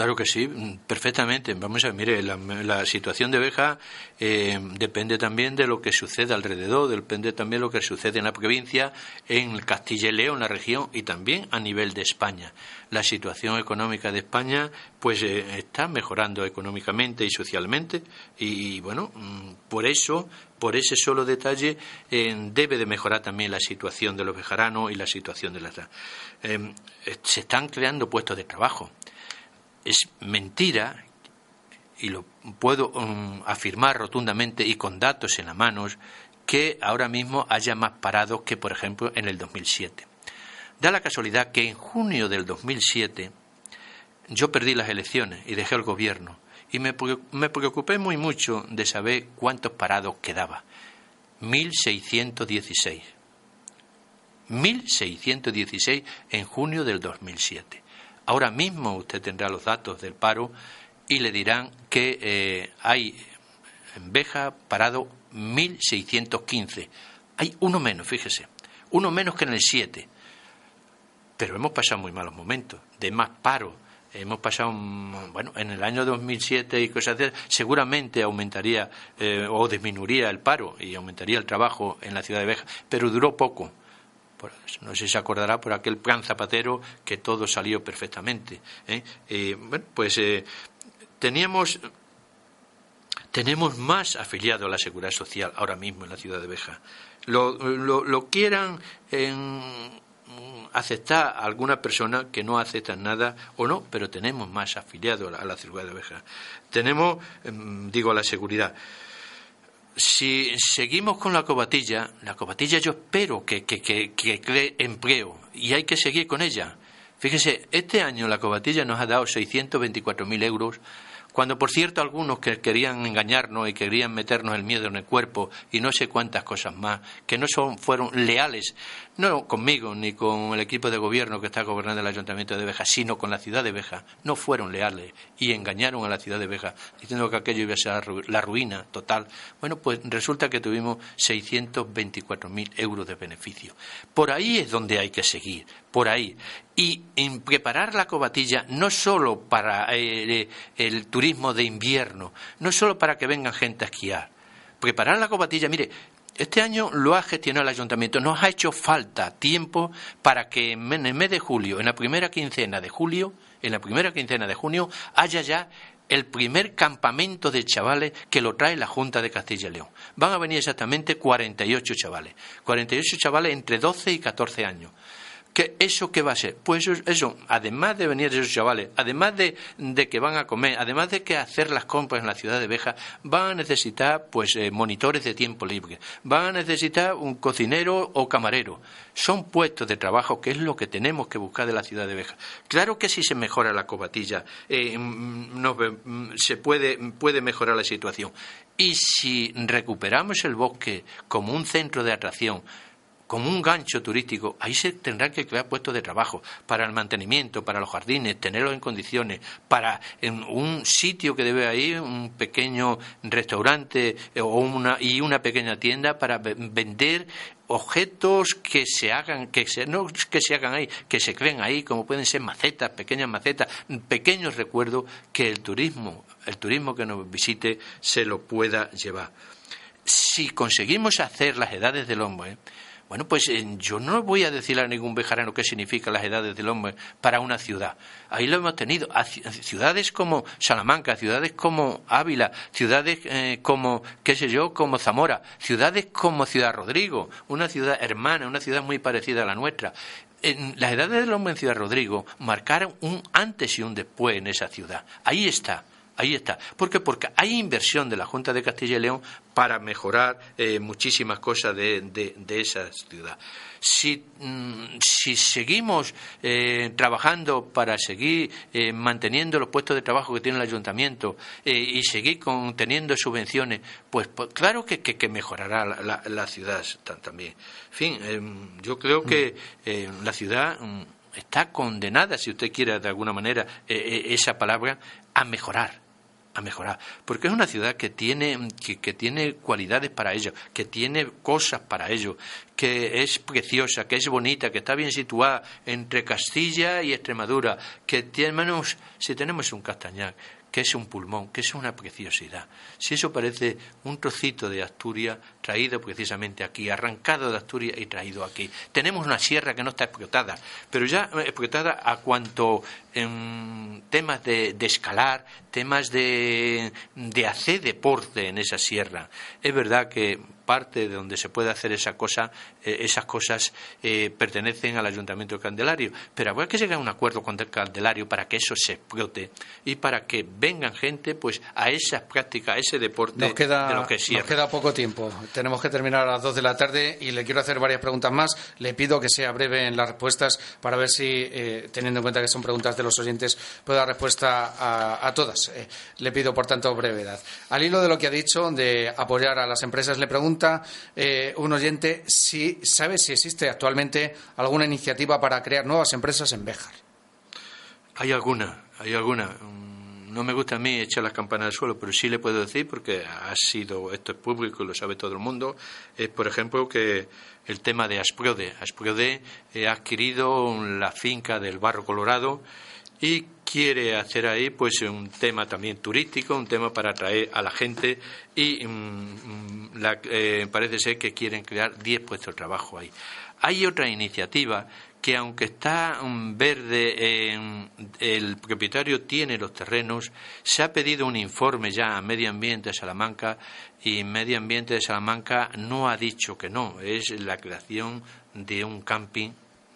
S2: Claro que sí, perfectamente. Vamos a ver, mire, la, situación de Beja eh, depende también de lo que sucede alrededor, depende también de lo que sucede en la provincia, en Castilla y León, la región, y también a nivel de España. La situación económica de España, pues eh, está mejorando económicamente y socialmente, y, bueno, mm, por eso, por ese solo detalle, eh, debe de mejorar también la situación de los bejaranos y la situación de las. se están creando puestos de trabajo es mentira, y lo puedo um, afirmar rotundamente y con datos en la mano, que ahora mismo haya más parados que, por ejemplo, en el 2007. Da la casualidad que en junio del 2007 yo perdí las elecciones y dejé el gobierno y me, me preocupé muy mucho de saber cuántos parados quedaba. 1.616. 1.616 en junio del 2007. Ahora mismo usted tendrá los datos del paro y le dirán que eh, hay en Beja parado 1.615. Hay uno menos, fíjese, uno menos que en el 7. Pero hemos pasado muy malos momentos, de más paro. Hemos pasado, mm, bueno, en el año 2007 y cosas así, seguramente aumentaría eh, o disminuiría el paro y aumentaría el trabajo en la ciudad de Beja, pero duró poco no sé si se acordará por aquel plan Zapatero que todo salió perfectamente. ¿eh? Bueno, pues eh, teníamos tenemos más afiliados a la seguridad social ahora mismo en la ciudad de Beja. Lo, lo, quieran aceptar a alguna persona que no aceptan nada o no, pero tenemos más afiliados a la ciudad de Beja. Tenemos, em, digo, a la seguridad si seguimos con la cobatilla, la cobatilla yo espero que, que, que, que cree empleo y hay que seguir con ella. Fíjese, este año la cobatilla nos ha dado 624.000 euros cuando, por cierto, algunos que querían engañarnos y querían meternos el miedo en el cuerpo y no sé cuántas cosas más, que no son, fueron leales, no conmigo ni con el equipo de gobierno que está gobernando el Ayuntamiento de Beja, sino con la ciudad de Beja, no fueron leales y engañaron a la ciudad de Beja diciendo que aquello iba a ser la ruina total. Bueno, pues resulta que tuvimos 624.000 euros de beneficio. Por ahí es donde hay que seguir, por ahí. Y en preparar la cobatilla no solo para eh, el turismo de invierno, no solo para que vengan gente a esquiar. Preparar la cobatilla, mire, este año lo ha gestionado el ayuntamiento. Nos ha hecho falta tiempo para que en el mes de julio, en la primera quincena de julio, en la primera quincena de junio, haya ya el primer campamento de chavales que lo trae la Junta de Castilla y León. Van a venir exactamente 48 chavales. 48 chavales entre 12 y 14 años ¿Que ¿Eso qué va a ser? Pues eso, además de venir esos chavales, además de, que van a comer, además de que hacer las compras en la ciudad de Beja, van a necesitar pues eh, monitores de tiempo libre, van a necesitar un cocinero o camarero. Son puestos de trabajo que es lo que tenemos que buscar de la ciudad de Beja. Claro que si se mejora la cobatilla, eh, mm, mm, se puede, puede mejorar la situación. Y si recuperamos el bosque como un centro de atracción, como un gancho turístico, ahí se tendrán que crear puestos de trabajo para el mantenimiento, para los jardines, tenerlos en condiciones, para en un sitio que debe ir, un pequeño restaurante eh, o una, y una pequeña tienda para vender objetos que se hagan, que se, no que se hagan ahí, que se creen ahí, como pueden ser macetas, pequeñas macetas, pequeños recuerdos que el turismo, el turismo que nos visite se lo pueda llevar. Si conseguimos hacer las edades del hombre, bueno, pues eh, yo no voy a decirle a ningún bejarano qué significa las edades del hombre para una ciudad. Ahí lo hemos tenido. ciudades como Salamanca, ciudades como Ávila, ciudades eh, como, qué sé yo, como Zamora, ciudades como Ciudad Rodrigo, una ciudad hermana, una ciudad muy parecida a la nuestra. Las edades del hombre en Ciudad Rodrigo marcaron un antes y un después en esa ciudad. Ahí está. Ahí está. ¿Por qué? Porque hay inversión de la Junta de Castilla y León para mejorar eh, muchísimas cosas de, de, esa ciudad. Si, mm, seguimos eh, trabajando para seguir eh, manteniendo los puestos de trabajo que tiene el ayuntamiento y seguir con, teniendo subvenciones, pues, pues claro que, que, mejorará la, la, ciudad también. En fin, em, yo creo que la ciudad mm, está condenada, si usted quiere de alguna manera esa palabra, a mejorar a mejorar, porque es una ciudad que tiene, que, tiene cualidades para ello, que tiene cosas para ello, que es preciosa, que es bonita, que está bien situada entre Castilla y Extremadura, que tenemos, si tenemos un Castañar, que es un pulmón, que es una preciosidad. Si eso parece un trocito de Asturias traído precisamente aquí, arrancado de Asturias y traído aquí. Tenemos una sierra que no está explotada, pero ya explotada a cuanto temas de, escalar, temas de, de hacer deporte en esa sierra. Es verdad que parte de donde se puede hacer esa cosa, eh, esas cosas eh, pertenecen al Ayuntamiento de Candelario. Pero habrá que llegar a un acuerdo con el Candelario para que eso se explote y para que vengan gente pues a esas prácticas, a ese deporte
S1: nos queda,
S2: de lo que
S1: Nos queda poco tiempo. Tenemos que terminar a las dos de la tarde y le quiero hacer varias preguntas más. Le pido que sea breve en las respuestas para ver si, eh, teniendo en cuenta que son preguntas de los oyentes, puedo dar respuesta a, a todas. le pido, por tanto, brevedad. Al hilo de lo que ha dicho de apoyar a las empresas, le pregunto eh, un oyente si sabe si existe actualmente alguna iniciativa para crear nuevas empresas en Béjar.
S2: Hay alguna, hay alguna. Mm, no me gusta a mí echar las campanas al suelo, pero sí le puedo decir, porque ha sido, esto es público y lo sabe todo el mundo, es, por ejemplo, que el tema de Asprode. Asprode ha adquirido la finca del Barro Colorado y quiere hacer ahí pues un tema también turístico, un tema para atraer a la gente y mm, mm, eh, parece ser que quieren crear 10 puestos de trabajo ahí. Hay otra iniciativa que aunque está mm, verde, el propietario tiene los terrenos, se ha pedido un informe ya a Medio Ambiente de Salamanca y Medio Ambiente de Salamanca no ha dicho que no, es la creación de un camping,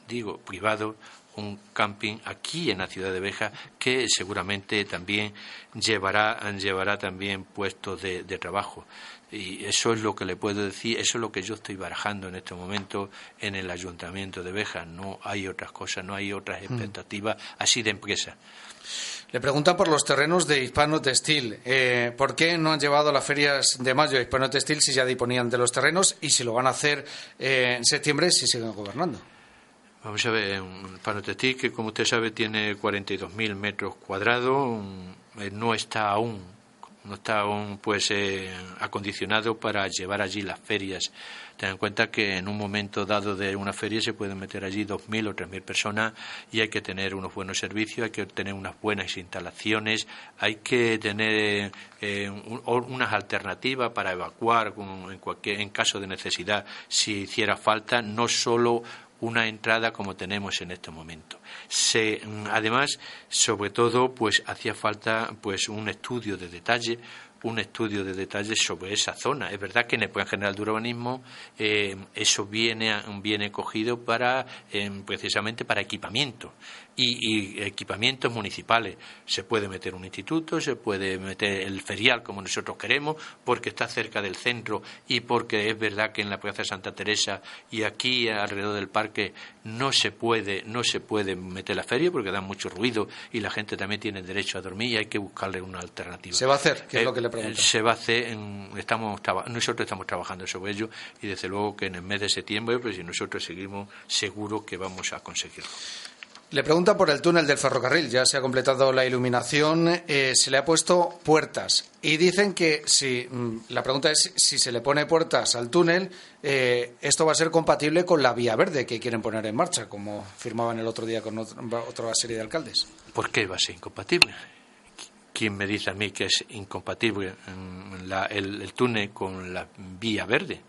S2: digo, privado un camping aquí en la ciudad de Beja que seguramente también llevará, llevará también puestos de, trabajo. Y eso es lo que le puedo decir, eso es lo que yo estoy barajando en este momento en el ayuntamiento de Beja. No hay otras cosas, no hay otras mm. expectativas así de empresa.
S1: Le preguntan por los terrenos de Hispano Textil. Eh, ¿Por qué no han llevado las ferias de mayo de Hispano Textil si ya disponían de los terrenos y si lo van a hacer eh, en septiembre si siguen gobernando?
S2: Vamos a ver, un que como usted sabe tiene 42.000 metros cuadrados, eh, no está aún, no está aún pues eh, acondicionado para llevar allí las ferias. Ten en cuenta que en un momento dado de una feria se pueden meter allí 2.000 o 3.000 personas y hay que tener unos buenos servicios, hay que tener unas buenas instalaciones, hay que tener eh, unas alternativas para evacuar en, cualquier, en caso de necesidad si hiciera falta, no solo una entrada como tenemos en este momento. además, sobre todo, pues hacía falta pues un estudio de detalle un estudio de detalles sobre esa zona. Es verdad que en el Plan General de Urbanismo eh, eso viene, viene cogido para, eh, precisamente para equipamiento y, equipamientos municipales. Se puede meter un instituto, se puede meter el ferial como nosotros queremos, porque está cerca del centro y porque es verdad que en la Plaza Santa Teresa y aquí alrededor del parque no se puede, no se puede meter la feria porque da mucho ruido y la gente también tiene derecho a dormir y hay que buscarle una alternativa.
S1: ¿Se va a hacer? ¿Qué es lo que le pregunto?
S2: Se va a hacer, estamos, nosotros estamos trabajando sobre ello y desde luego que en el mes de septiembre, pues si nosotros seguimos, seguro que vamos a conseguirlo.
S1: Le pregunta por el túnel del ferrocarril. Ya se ha completado la iluminación, eh, se le ha puesto puertas. Y dicen que si. Mm, la pregunta es si se le pone puertas al túnel, eh, esto va a ser compatible con la vía verde que quieren poner en marcha, como firmaban el otro día con otra serie de alcaldes.
S2: ¿Por qué va a ser incompatible? ¿Quién me dice a mí que es incompatible mm, el túnel con la vía verde?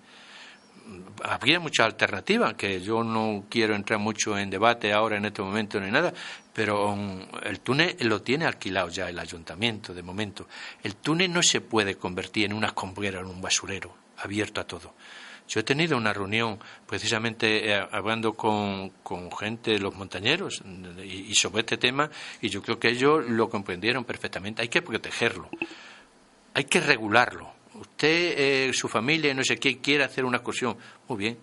S2: Habría muchas alternativas, que yo no quiero entrar mucho en debate ahora en este momento ni nada, pero el túnel lo tiene alquilado ya el ayuntamiento de momento. El túnel no se puede convertir en una escombrera, en un basurero, abierto a todo. Yo he tenido una reunión precisamente eh, hablando con, gente de los montañeros y, sobre este tema y yo creo que ellos lo comprendieron perfectamente. Hay que protegerlo, hay que regularlo usted, eh, su familia, no sé qué, quiere hacer una excursión, muy bien,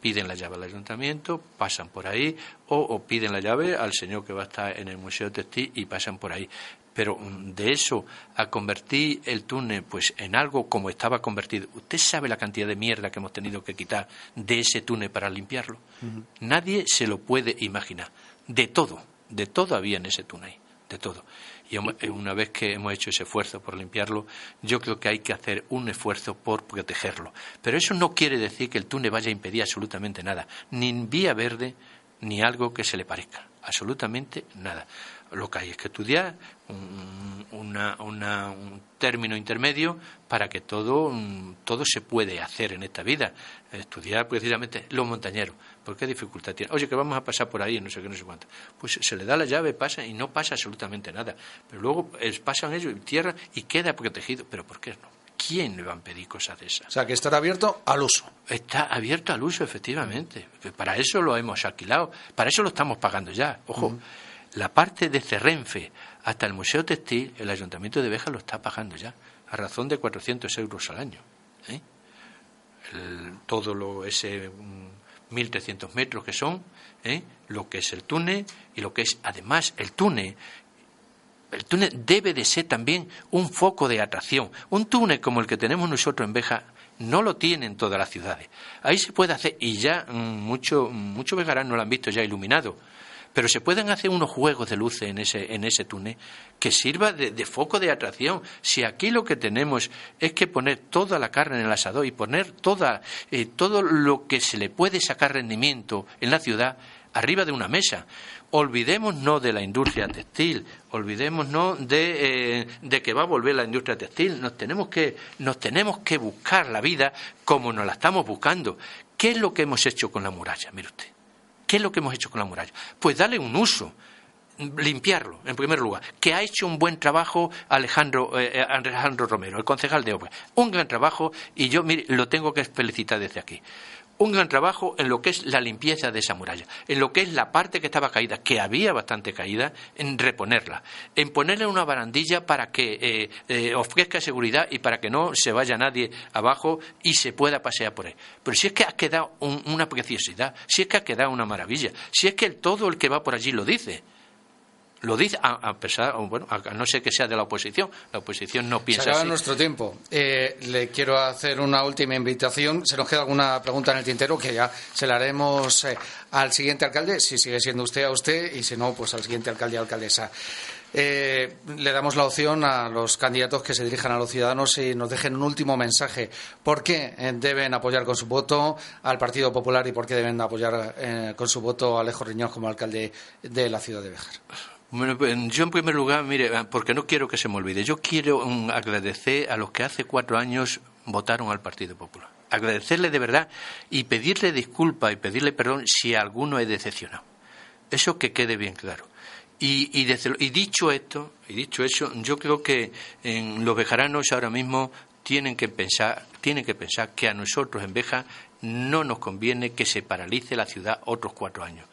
S2: piden la llave al ayuntamiento, pasan por ahí, o, piden la llave al señor que va a estar en el Museo Textil y pasan por ahí. Pero mm, de eso a convertir el túnel pues en algo como estaba convertido, ¿usted sabe la cantidad de mierda que hemos tenido que quitar de ese túnel para limpiarlo? Nadie se lo puede imaginar. De todo, de todo había en ese túnel, de todo. Y una vez que hemos hecho ese esfuerzo por limpiarlo, yo creo que hay que hacer un esfuerzo por protegerlo. Pero eso no quiere decir que el túnel vaya a impedir absolutamente nada, ni vía verde, ni algo que se le parezca. Absolutamente nada. Lo que hay es que estudiar un, un término intermedio para que todo, todo se puede hacer en esta vida. Estudiar precisamente los montañeros. ¿Por qué dificultad tiene? Oye, que vamos a pasar por ahí, no sé qué, no sé cuánto. Pues se le da la llave, pasa y no pasa absolutamente nada. Pero luego pasan ellos y tierra y queda protegido. ¿Pero por qué no? ¿Quién le va a pedir cosas de esas?
S1: O sea, que estará abierto al uso.
S2: Está abierto al uso, efectivamente. Para eso lo hemos alquilado. Para eso lo estamos pagando ya. Ojo, la parte de Cerrenfe hasta el Museo Textil, el Ayuntamiento de Beja lo está pagando ya, a razón de 400 euros al año. ¿eh? todo lo, ese 1.300 mm, metros que son, ¿eh? lo que es el túnel y lo que es además el túnel el túnel debe de ser también un foco de atracción. Un túnel como el que tenemos nosotros en Beja no lo tienen todas las ciudades. Ahí se puede hacer, y ya muchos mucho Bejarán no lo han visto ya iluminado, pero se pueden hacer unos juegos de luces en ese, en ese túnel que sirva de, foco de atracción. Si aquí lo que tenemos es que poner toda la carne en el asador y poner toda, eh, todo lo que se le puede sacar rendimiento en la ciudad arriba de una mesa. Olvidémonos de la industria textil, olvidémonos de, eh, de que va a volver la industria textil. Nos tenemos, que, nos tenemos que buscar la vida como nos la estamos buscando. ¿Qué es lo que hemos hecho con la muralla? Mire usted. ¿Qué es lo que hemos hecho con la muralla? Pues darle un uso, limpiarlo, en primer lugar, que ha hecho un buen trabajo Alejandro, eh, eh, Alejandro Romero, el concejal de obra. Un gran trabajo y yo mire, lo tengo que felicitar desde aquí un gran trabajo en lo que es la limpieza de esa muralla, en lo que es la parte que estaba caída, que había bastante caída, en reponerla, en ponerle una barandilla para que eh, eh, ofrezca seguridad y para que no se vaya nadie abajo y se pueda pasear por ahí. Pero si es que ha quedado una preciosidad, si es que ha quedado una maravilla, si es que todo el que va por allí lo dice. Lo dice, a, pesar, bueno, a no ser que sea de la oposición. La oposición no piensa
S1: Se acaba nuestro tiempo. Eh, le quiero hacer una última invitación. Se nos queda alguna pregunta en el tintero que ya se la haremos eh, al siguiente alcalde, si sigue siendo usted a usted, y si no, pues al siguiente alcalde y alcaldesa. Eh, le damos la opción a los candidatos que se dirijan a los ciudadanos y nos dejen un último mensaje. ¿Por qué deben apoyar con su voto al Partido Popular y por qué deben apoyar con su voto a Alejo Riñón como alcalde de la ciudad de Béjar?
S2: Bueno, pues, yo en primer lugar, mire, ah, porque no quiero que se me olvide, yo quiero agradecer a los que hace cuatro años votaron al Partido Popular. Agradecerle de verdad y pedirle disculpas y pedirle perdón si alguno he decepcionado. Eso que quede bien claro. Y, y, dicho esto, y dicho eso, yo creo que en los vejaranos ahora mismo tienen que pensar, tienen que pensar que a nosotros en Beja no nos conviene que se paralice la ciudad otros cuatro años.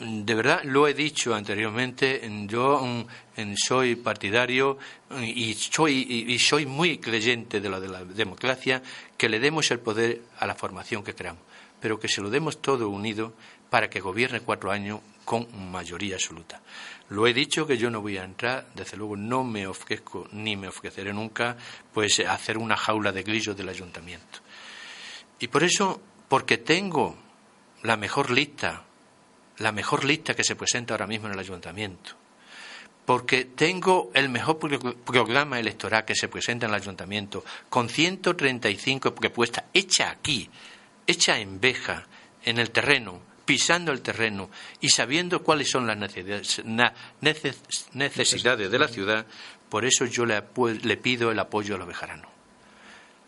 S2: De verdad, lo he dicho anteriormente, yo mm, soy partidario mm, y soy, y soy muy creyente de lo de la democracia, que le demos el poder a la formación que queramos, pero que se lo demos todo unido para que gobierne cuatro años con mayoría absoluta. Lo he dicho que yo no voy a entrar, desde luego no me ofrezco ni me ofreceré nunca, pues hacer una jaula de grillos del ayuntamiento. Y por eso, porque tengo la mejor lista, la mejor lista que se presenta ahora mismo en el ayuntamiento, porque tengo el mejor programa electoral que se presenta en el ayuntamiento, con 135 propuestas hechas aquí, hechas en Beja, en el terreno, pisando el terreno y sabiendo cuáles son las necesidades de la ciudad, por eso yo le, pido el apoyo a los bejaranos.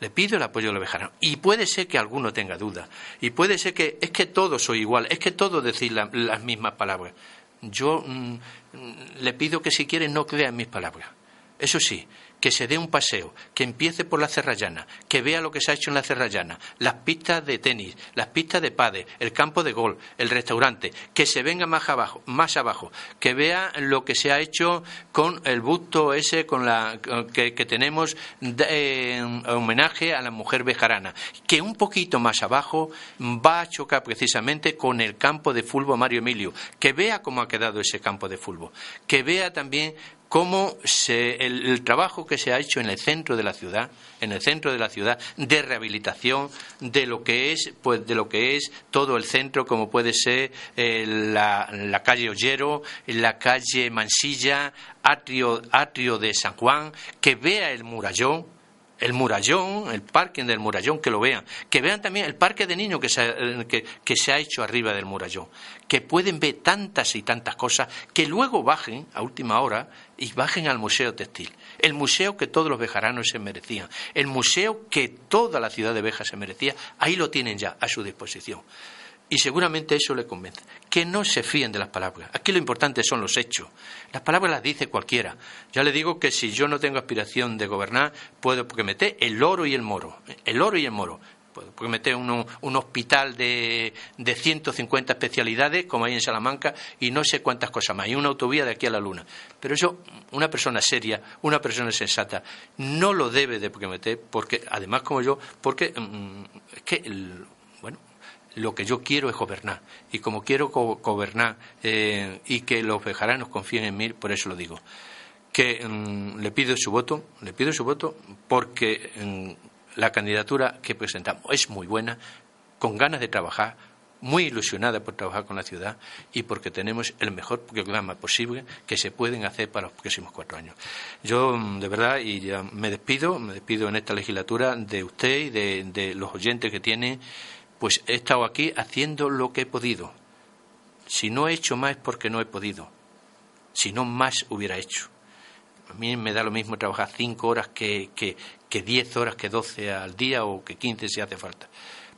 S2: Le pido el apoyo a los bejaranos. Y puede ser que alguno tenga duda. Y puede ser que es que todos soy igual, es que todos decís las mismas palabras. Yo mm, le pido que si quiere no crea en mis palabras. Eso sí, que se dé un paseo, que empiece por la Cerrallana, que vea lo que se ha hecho en la Cerrallana, las pistas de tenis, las pistas de pade, el campo de gol, el restaurante, que se venga más abajo, más abajo, que vea lo que se ha hecho con el busto ese con la que, tenemos en homenaje a la mujer bejarana, que un poquito más abajo va a chocar precisamente con el campo de fútbol Mario Emilio, que vea cómo ha quedado ese campo de fútbol, que vea también cómo el, trabajo que se ha hecho en el centro de la ciudad, en el centro de la ciudad, de rehabilitación de lo que es, pues de lo que es todo el centro, como puede ser eh, la, calle Ollero, la calle Mansilla, atrio, atrio de San Juan, que vea el murallón, el murallón, el parque del murallón, que lo vean. Que vean también el parque de niños que se, eh, que, se ha hecho arriba del murallón. Que pueden ver tantas y tantas cosas que luego bajen a última hora y bajen al Museo Textil. El museo que todos los bejaranos se merecían. El museo que toda la ciudad de Beja se merecía. Ahí lo tienen ya a su disposición. Y seguramente eso le convence. Que no se fíen de las palabras. Aquí lo importante son los hechos. Las palabras las dice cualquiera. Ya le digo que si yo no tengo aspiración de gobernar, puedo meter el oro y el moro. El oro y el moro. Puedo meter un hospital de, de 150 especialidades, como hay en Salamanca, y no sé cuántas cosas más. Y una autovía de aquí a la luna. Pero eso, una persona seria, una persona sensata, no lo debe de prometer, porque, además como yo, porque mm, es que lo que yo quiero es gobernar. Y como quiero gobernar eh, y que los bejaranos confíen en mí, por eso lo digo. Que mm, le pido su voto, le pido su voto porque mm, la candidatura que presentamos es muy buena, con ganas de trabajar, muy ilusionada por trabajar con la ciudad y porque tenemos el mejor programa posible que se pueden hacer para los próximos cuatro años. Yo, mm, de verdad, y ya me despido, me despido en esta legislatura de usted y de, de los oyentes que tiene pues he estado aquí haciendo lo que he podido. Si no he hecho más es porque no he podido. Si no, más hubiera hecho. A mí me da lo mismo trabajar cinco horas que, que, diez horas, que doce al día o que quince si hace falta.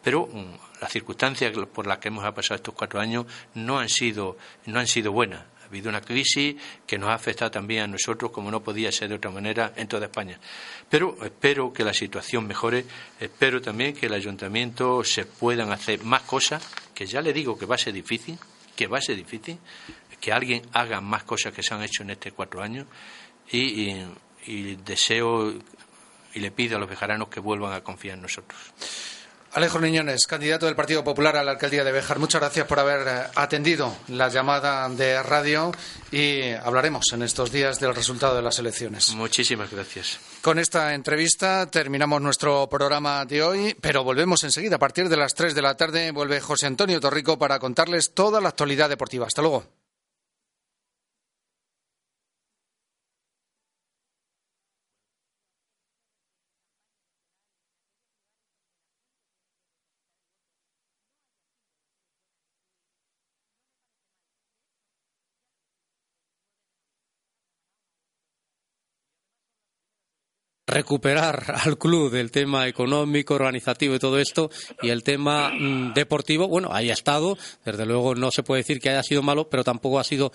S2: Pero mm, las circunstancias por las que hemos pasado estos cuatro años no han sido, no han sido buenas. Ha habido una crisis que nos ha afectado también a nosotros, como no podía ser de otra manera, en toda España. Pero espero que la situación mejore, espero también que el ayuntamiento se puedan hacer más cosas, que ya le digo que va a ser difícil, que va a ser difícil, que alguien haga más cosas que se han hecho en estos cuatro años y, y deseo y le pido a los bejaranos que vuelvan a confiar en nosotros.
S1: Alejo Niñones, candidato del Partido Popular a la alcaldía de Bejar, muchas gracias por haber eh, atendido la llamada de radio y hablaremos en estos días del resultado de las elecciones.
S2: Muchísimas gracias.
S1: Con esta entrevista terminamos nuestro programa de hoy, pero volvemos enseguida. A partir de las 3 de la tarde vuelve José Antonio Torrico para contarles toda la actualidad deportiva. Hasta luego.
S3: Recuperar al club del tema económico, organizativo y todo esto, y el tema mm, deportivo, bueno, ahí ha estado, desde luego no se puede decir que haya sido malo, pero tampoco ha sido